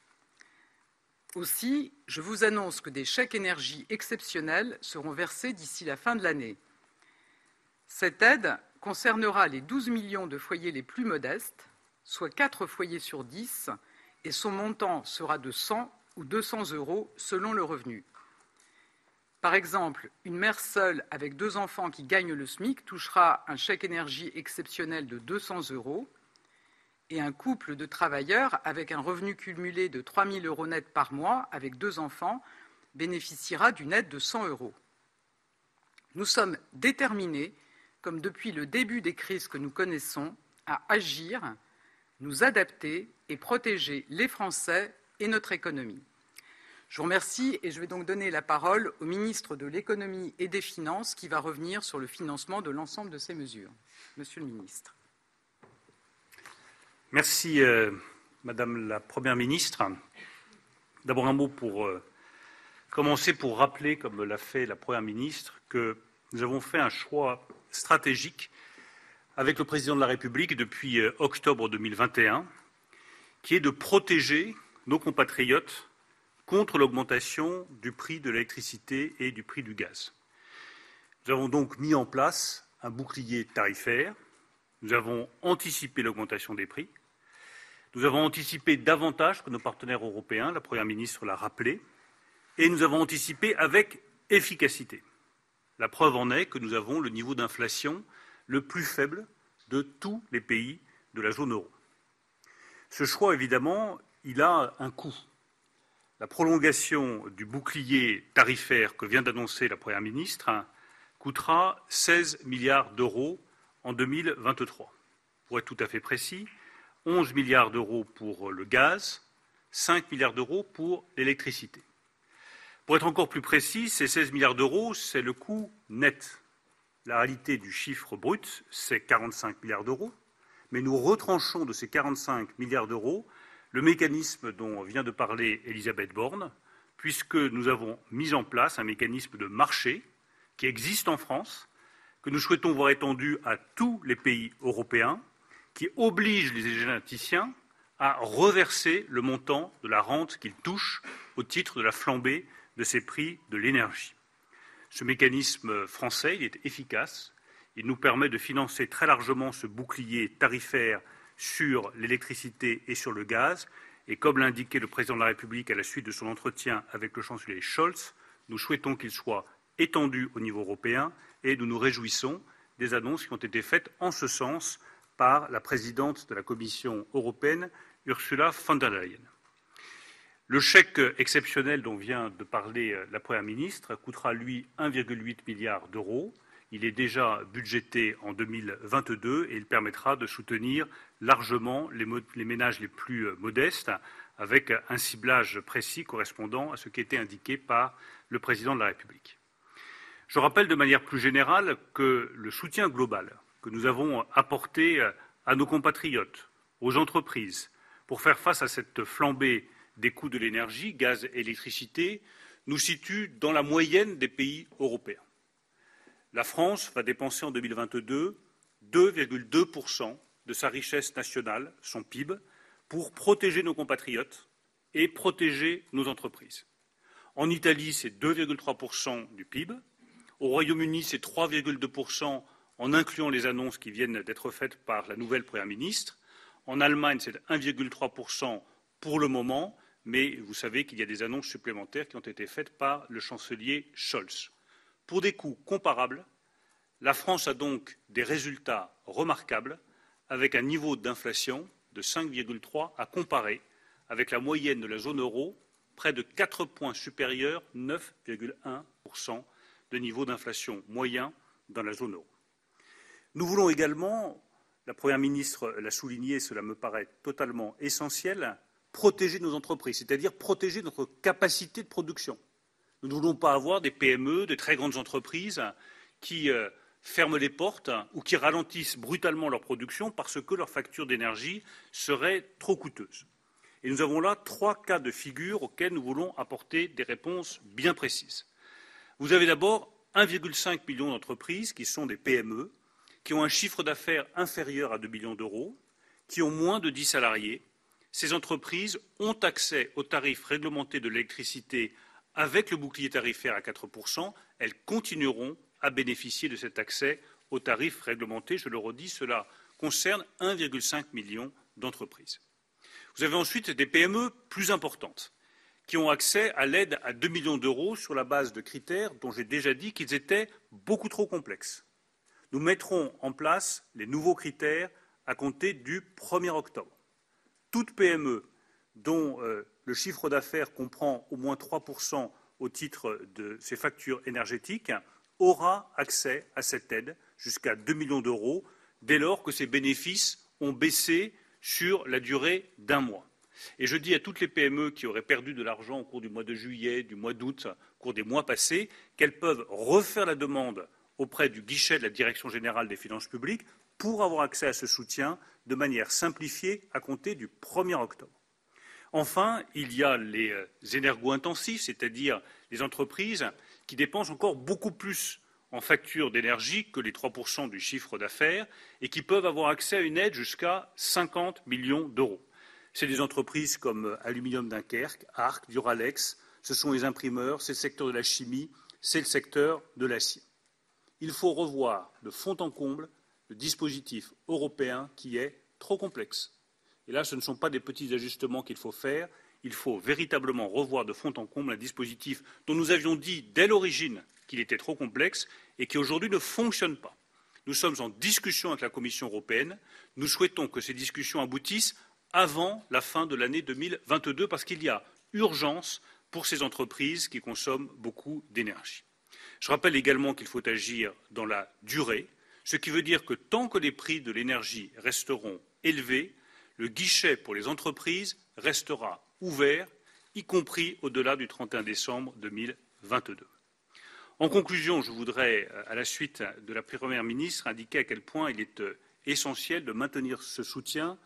Aussi, je vous annonce que des chèques énergie exceptionnels seront versés d'ici la fin de l'année. Cette aide concernera les 12 millions de foyers les plus modestes, soit 4 foyers sur 10, et son montant sera de 100 ou 200 euros selon le revenu. Par exemple, une mère seule avec deux enfants qui gagne le SMIC touchera un chèque énergie exceptionnel de 200 euros et un couple de travailleurs avec un revenu cumulé de 3 000 euros net par mois avec deux enfants bénéficiera d'une aide de 100 euros. Nous sommes déterminés, comme depuis le début des crises que nous connaissons, à agir, nous adapter et protéger les Français et notre économie. Je vous remercie et je vais donc donner la parole au ministre de l'économie et des finances qui va revenir sur le financement de l'ensemble de ces mesures. Monsieur le ministre. Merci, euh, Madame la Première ministre. D'abord un mot pour euh, commencer pour rappeler, comme l'a fait la Première ministre, que nous avons fait un choix stratégique avec le président de la République depuis euh, octobre 2021, qui est de protéger nos compatriotes contre l'augmentation du prix de l'électricité et du prix du gaz. Nous avons donc mis en place un bouclier tarifaire, nous avons anticipé l'augmentation des prix, nous avons anticipé davantage que nos partenaires européens, la Première ministre l'a rappelé, et nous avons anticipé avec efficacité. La preuve en est que nous avons le niveau d'inflation le plus faible de tous les pays de la zone euro. Ce choix, évidemment, il a un coût. La prolongation du bouclier tarifaire que vient d'annoncer la Première ministre coûtera 16 milliards d'euros en 2023. Pour être tout à fait précis, 11 milliards d'euros pour le gaz, 5 milliards d'euros pour l'électricité. Pour être encore plus précis, ces 16 milliards d'euros, c'est le coût net. La réalité du chiffre brut, c'est 45 milliards d'euros, mais nous retranchons de ces 45 milliards d'euros le mécanisme dont vient de parler Elisabeth Borne, puisque nous avons mis en place un mécanisme de marché qui existe en France, que nous souhaitons voir étendu à tous les pays européens, qui oblige les énergéticiens à reverser le montant de la rente qu'ils touchent au titre de la flambée de ces prix de l'énergie. Ce mécanisme français est efficace. Il nous permet de financer très largement ce bouclier tarifaire sur l'électricité et sur le gaz. Et comme l'a indiqué le président de la République à la suite de son entretien avec le chancelier Scholz, nous souhaitons qu'il soit étendu au niveau européen et nous nous réjouissons des annonces qui ont été faites en ce sens par la présidente de la Commission européenne, Ursula von der Leyen. Le chèque exceptionnel dont vient de parler la Première ministre coûtera, lui, 1,8 milliard d'euros. Il est déjà budgété en 2022 et il permettra de soutenir largement les, ménages les plus euh, modestes avec un ciblage précis correspondant à ce qui était indiqué par le président de la République. Je rappelle de manière plus générale que le soutien global que nous avons apporté euh, à nos compatriotes, aux entreprises, pour faire face à cette flambée des coûts de l'énergie, gaz et électricité, nous situe dans la moyenne des pays européens. La France va dépenser en 2022 2,2% de sa richesse nationale, son PIB, pour protéger nos compatriotes et protéger nos entreprises. En Italie, c'est 2,3% du PIB. Au Royaume-Uni, c'est 3,2 en incluant les annonces qui viennent d'être faites par la nouvelle Première ministre. En Allemagne, c'est 1,3 pour le moment, mais vous savez qu'il y a des annonces supplémentaires qui ont été faites par le chancelier Scholz. Pour des coûts comparables, la France a donc des résultats remarquables avec un niveau d'inflation de 5,3 à comparer avec la moyenne de la zone euro, près de 4 points supérieur, 9,1 de niveau d'inflation moyen dans la zone euro. Nous voulons également, la Première ministre l'a souligné, cela me paraît totalement essentiel, protéger nos entreprises, c'est-à-dire protéger notre capacité de production. Nous ne voulons pas avoir des PME, des très grandes entreprises qui euh, ferment les portes ou qui ralentissent brutalement leur production parce que leur facture d'énergie serait trop coûteuse. Et nous avons là trois cas de figure auxquels nous voulons apporter des réponses bien précises. Vous avez d'abord 1,5 million d'entreprises qui sont des PME, qui ont un chiffre d'affaires inférieur à 2 millions d'euros, qui ont moins de 10 salariés. Ces entreprises ont accès aux tarifs réglementés de l'électricité avec le bouclier tarifaire à 4%, elles continueront à bénéficier de cet accès aux tarifs réglementés. Je le redis, cela concerne 1,5 million d'entreprises. Vous avez ensuite des PME plus importantes qui ont accès à l'aide à 2 millions d'euros sur la base de critères dont j'ai déjà dit qu'ils étaient beaucoup trop complexes. Nous mettrons en place les nouveaux critères à compter du 1er octobre. Toute PME dont euh, le chiffre d'affaires comprend au moins 3 au titre de ses factures énergétiques aura accès à cette aide jusqu'à 2 millions d'euros dès lors que ses bénéfices ont baissé sur la durée d'un mois. Je dis à toutes les PME qui auraient perdu de l'argent au cours du mois de juillet, du mois d'août, au cours des mois passés, qu'elles peuvent refaire la demande auprès du guichet de la Direction générale des finances publiques pour avoir accès à ce soutien de manière simplifiée à compter du 1er octobre. Enfin, il y a les euh, énergo-intensifs, c'est-à-dire les entreprises qui dépensent encore beaucoup plus en facture d'énergie que les 3% du chiffre d'affaires et qui peuvent avoir accès à une aide jusqu'à 50 millions d'euros. C'est des entreprises comme euh, Aluminium Dunkerque, Arc, Duralex, ce sont les imprimeurs, c'est le secteur de la chimie, c'est le secteur de l'acier. Il faut revoir de fond en comble le dispositif européen qui est trop complexe. Là, ce ne sont pas des petits ajustements qu'il faut faire, il faut véritablement revoir de fond en comble un dispositif dont nous avions dit dès l'origine qu'il était trop complexe et qui aujourd'hui ne fonctionne pas. Nous sommes en discussion avec la Commission européenne. Nous souhaitons que ces discussions aboutissent avant la fin de l'année 2022 parce qu'il y a urgence pour ces entreprises qui consomment beaucoup d'énergie. Je rappelle également qu'il faut agir dans la durée, ce qui veut dire que tant que les prix de l'énergie resteront élevés, le guichet pour les entreprises restera ouvert, y compris au-delà du 31 décembre 2022. En conclusion, je voudrais, à la suite de la Première ministre, indiquer à quel point il est euh, essentiel de maintenir ce soutien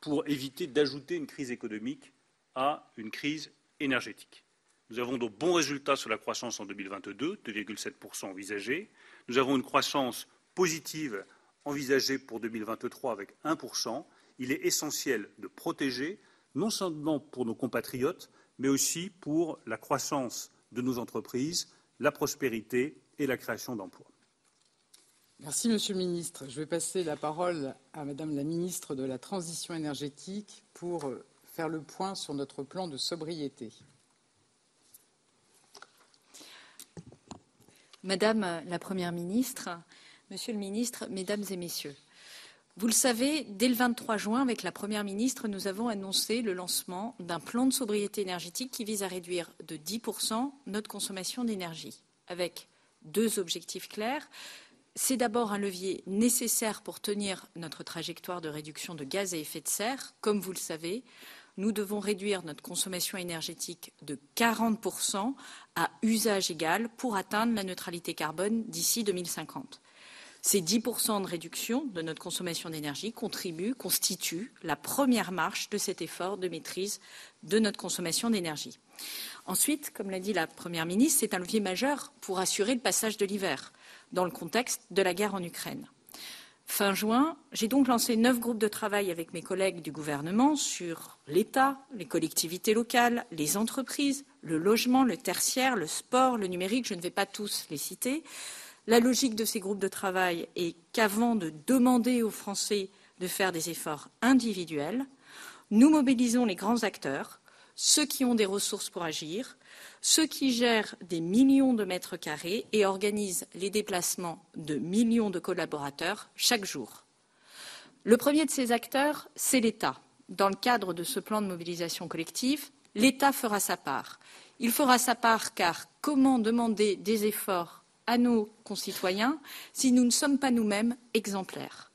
pour éviter d'ajouter une crise économique à une crise énergétique. Nous avons de bons résultats sur la croissance en 2022, 2,7% envisagés. Nous avons une croissance positive envisagée pour 2023 avec 1%. Il est essentiel de protéger, non seulement pour nos compatriotes, mais aussi pour la croissance de nos entreprises, la prospérité et la création d'emplois. Merci, Monsieur le Ministre. Je vais passer la parole à Madame la Ministre de la Transition énergétique pour faire le point sur notre plan de sobriété. Madame la Première ministre, Monsieur le Ministre, Mesdames et Messieurs, vous le savez, dès le 23 juin, avec la Première ministre, nous avons annoncé le lancement d'un plan de sobriété énergétique qui vise à réduire de 10% notre consommation d'énergie, avec deux objectifs clairs c'est d'abord un levier nécessaire pour tenir notre trajectoire de réduction de gaz à effet de serre. Comme vous le savez, nous devons réduire notre consommation énergétique de 40% à usage égal pour atteindre la neutralité carbone d'ici 2050. Ces 10% de réduction de notre consommation d'énergie contribuent, constituent la première marche de cet effort de maîtrise de notre consommation d'énergie. Ensuite, comme l'a dit la Première ministre, c'est un levier majeur pour assurer le passage de l'hiver dans le contexte de la guerre en Ukraine. Fin juin, j'ai donc lancé neuf groupes de travail avec mes collègues du gouvernement sur l'État, les collectivités locales, les entreprises, le logement, le tertiaire, le sport, le numérique, je ne vais pas tous les citer. La logique de ces groupes de travail est qu'avant de demander aux Français de faire des efforts individuels, nous mobilisons les grands acteurs, ceux qui ont des ressources pour agir, ceux qui gèrent des millions de mètres carrés et organisent les déplacements de millions de collaborateurs chaque jour. Le premier de ces acteurs, c'est l'État. Dans le cadre de ce plan de mobilisation collective, l'État fera sa part. Il fera sa part car comment demander des efforts à nos concitoyens si nous ne sommes pas nous-mêmes exemplaires?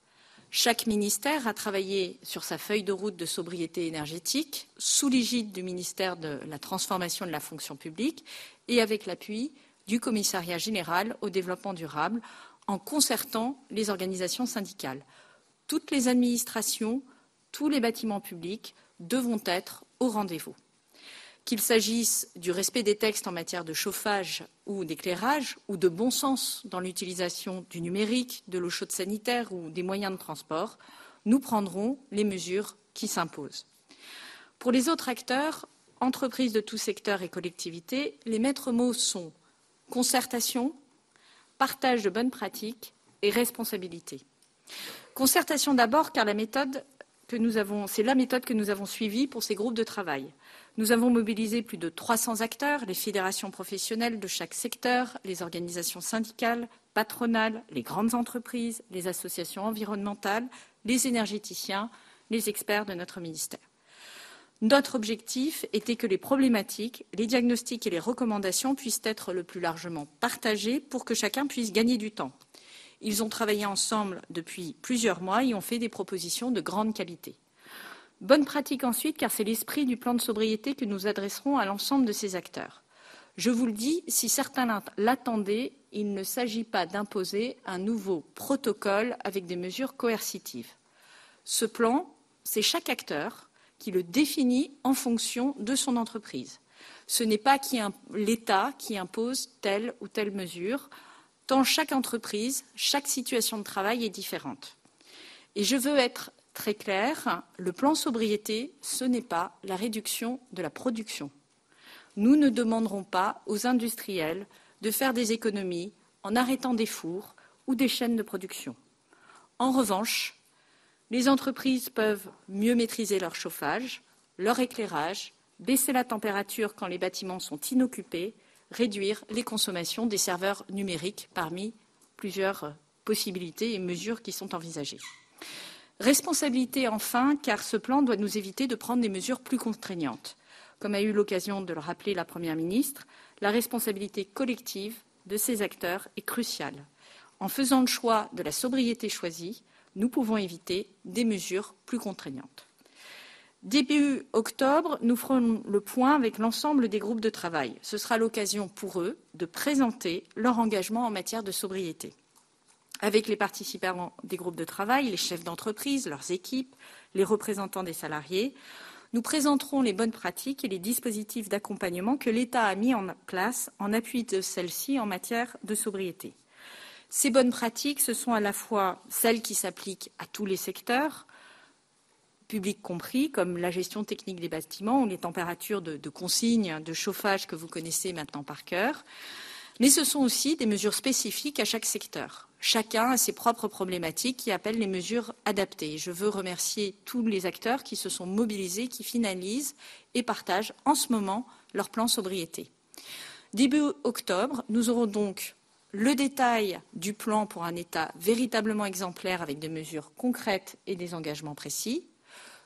Chaque ministère a travaillé sur sa feuille de route de sobriété énergétique sous l'égide du ministère de la Transformation de la fonction publique et avec l'appui du Commissariat général au développement durable en concertant les organisations syndicales. Toutes les administrations, tous les bâtiments publics devront être au rendez-vous qu'il s'agisse du respect des textes en matière de chauffage ou d'éclairage, ou de bon sens dans l'utilisation du numérique, de l'eau chaude sanitaire ou des moyens de transport, nous prendrons les mesures qui s'imposent. Pour les autres acteurs, entreprises de tout secteur et collectivités, les maîtres mots sont concertation, partage de bonnes pratiques et responsabilité. Concertation d'abord, car c'est la méthode que nous avons suivie pour ces groupes de travail. Nous avons mobilisé plus de 300 acteurs, les fédérations professionnelles de chaque secteur, les organisations syndicales, patronales, les grandes entreprises, les associations environnementales, les énergéticiens, les experts de notre ministère. Notre objectif était que les problématiques, les diagnostics et les recommandations puissent être le plus largement partagés pour que chacun puisse gagner du temps. Ils ont travaillé ensemble depuis plusieurs mois et ont fait des propositions de grande qualité. Bonne pratique ensuite, car c'est l'esprit du plan de sobriété que nous adresserons à l'ensemble de ces acteurs. Je vous le dis, si certains l'attendaient, il ne s'agit pas d'imposer un nouveau protocole avec des mesures coercitives. Ce plan, c'est chaque acteur qui le définit en fonction de son entreprise. Ce n'est pas l'État qui impose telle ou telle mesure, tant chaque entreprise, chaque situation de travail est différente. Et je veux être très clair, le plan sobriété, ce n'est pas la réduction de la production. Nous ne demanderons pas aux industriels de faire des économies en arrêtant des fours ou des chaînes de production. En revanche, les entreprises peuvent mieux maîtriser leur chauffage, leur éclairage, baisser la température quand les bâtiments sont inoccupés, réduire les consommations des serveurs numériques parmi plusieurs possibilités et mesures qui sont envisagées. Responsabilité enfin, car ce plan doit nous éviter de prendre des mesures plus contraignantes. Comme a eu l'occasion de le rappeler la Première ministre, la responsabilité collective de ces acteurs est cruciale. En faisant le choix de la sobriété choisie, nous pouvons éviter des mesures plus contraignantes. Début octobre, nous ferons le point avec l'ensemble des groupes de travail. Ce sera l'occasion pour eux de présenter leur engagement en matière de sobriété avec les participants des groupes de travail, les chefs d'entreprise, leurs équipes, les représentants des salariés. Nous présenterons les bonnes pratiques et les dispositifs d'accompagnement que l'État a mis en place en appui de celles-ci en matière de sobriété. Ces bonnes pratiques, ce sont à la fois celles qui s'appliquent à tous les secteurs, publics compris, comme la gestion technique des bâtiments ou les températures de, de consigne, de chauffage que vous connaissez maintenant par cœur, mais ce sont aussi des mesures spécifiques à chaque secteur. Chacun a ses propres problématiques qui appellent les mesures adaptées. Je veux remercier tous les acteurs qui se sont mobilisés, qui finalisent et partagent en ce moment leur plan sobriété. Début octobre, nous aurons donc le détail du plan pour un État véritablement exemplaire avec des mesures concrètes et des engagements précis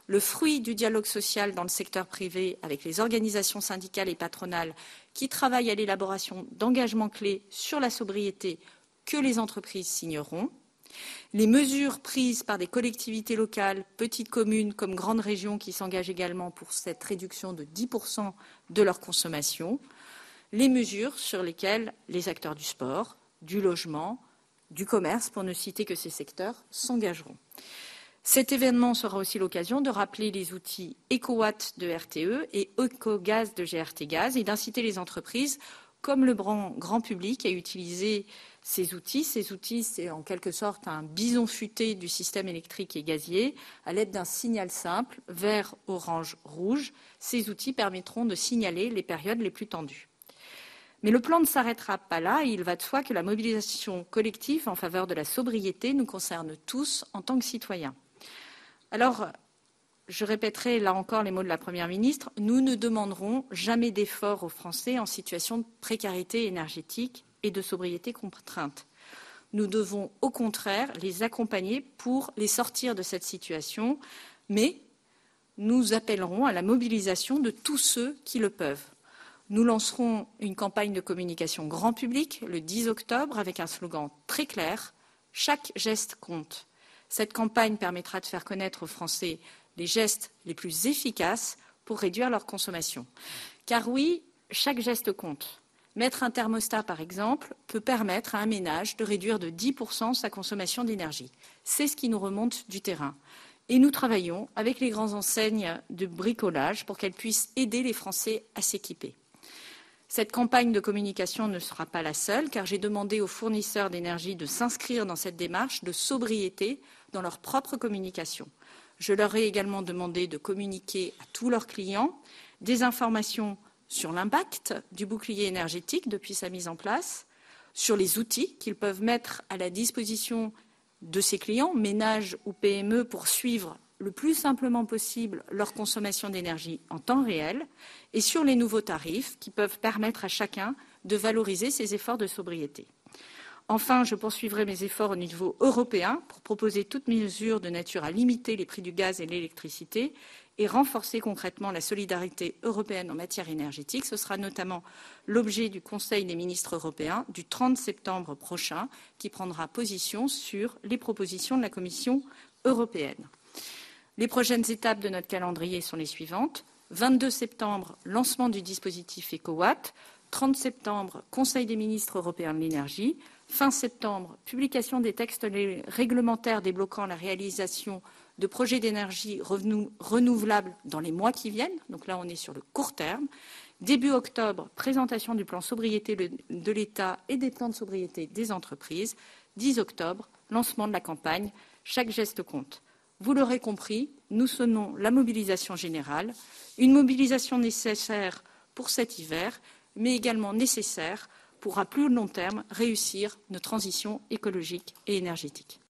le fruit du dialogue social dans le secteur privé avec les organisations syndicales et patronales qui travaillent à l'élaboration d'engagements clés sur la sobriété que les entreprises signeront, les mesures prises par des collectivités locales, petites communes comme grandes régions qui s'engagent également pour cette réduction de 10% de leur consommation, les mesures sur lesquelles les acteurs du sport, du logement, du commerce, pour ne citer que ces secteurs, s'engageront. Cet événement sera aussi l'occasion de rappeler les outils EcoWatt de RTE et EcoGaz de GRT Gaz et d'inciter les entreprises, comme le grand public, à utiliser ces outils. Ces outils, c'est en quelque sorte un bison futé du système électrique et gazier à l'aide d'un signal simple, vert, orange, rouge. Ces outils permettront de signaler les périodes les plus tendues. Mais le plan ne s'arrêtera pas là il va de soi que la mobilisation collective en faveur de la sobriété nous concerne tous en tant que citoyens. Alors, je répéterai là encore les mots de la Première ministre, nous ne demanderons jamais d'efforts aux Français en situation de précarité énergétique et de sobriété contrainte. Nous devons au contraire les accompagner pour les sortir de cette situation, mais nous appellerons à la mobilisation de tous ceux qui le peuvent. Nous lancerons une campagne de communication grand public le 10 octobre avec un slogan très clair Chaque geste compte. Cette campagne permettra de faire connaître aux Français les gestes les plus efficaces pour réduire leur consommation. Car oui, chaque geste compte. Mettre un thermostat, par exemple, peut permettre à un ménage de réduire de 10% sa consommation d'énergie. C'est ce qui nous remonte du terrain. Et nous travaillons avec les grandes enseignes de bricolage pour qu'elles puissent aider les Français à s'équiper. Cette campagne de communication ne sera pas la seule, car j'ai demandé aux fournisseurs d'énergie de s'inscrire dans cette démarche de sobriété dans leur propre communication. Je leur ai également demandé de communiquer à tous leurs clients des informations sur l'impact du bouclier énergétique depuis sa mise en place, sur les outils qu'ils peuvent mettre à la disposition de ces clients, ménages ou PME, pour suivre le plus simplement possible leur consommation d'énergie en temps réel, et sur les nouveaux tarifs qui peuvent permettre à chacun de valoriser ses efforts de sobriété. Enfin, je poursuivrai mes efforts au niveau européen pour proposer toutes mesures de nature à limiter les prix du gaz et de l'électricité et renforcer concrètement la solidarité européenne en matière énergétique. Ce sera notamment l'objet du Conseil des ministres européens du 30 septembre prochain, qui prendra position sur les propositions de la Commission européenne. Les prochaines étapes de notre calendrier sont les suivantes. 22 septembre, lancement du dispositif EcoWatt. 30 septembre, Conseil des ministres européens de l'énergie. Fin septembre, publication des textes réglementaires débloquant la réalisation de projets d'énergie renouvelables dans les mois qui viennent. Donc là, on est sur le court terme. Début octobre, présentation du plan sobriété de l'État et des plans de sobriété des entreprises. 10 octobre, lancement de la campagne. Chaque geste compte. Vous l'aurez compris, nous sonnons la mobilisation générale, une mobilisation nécessaire pour cet hiver, mais également nécessaire pour à plus long terme réussir nos transitions écologiques et énergétiques.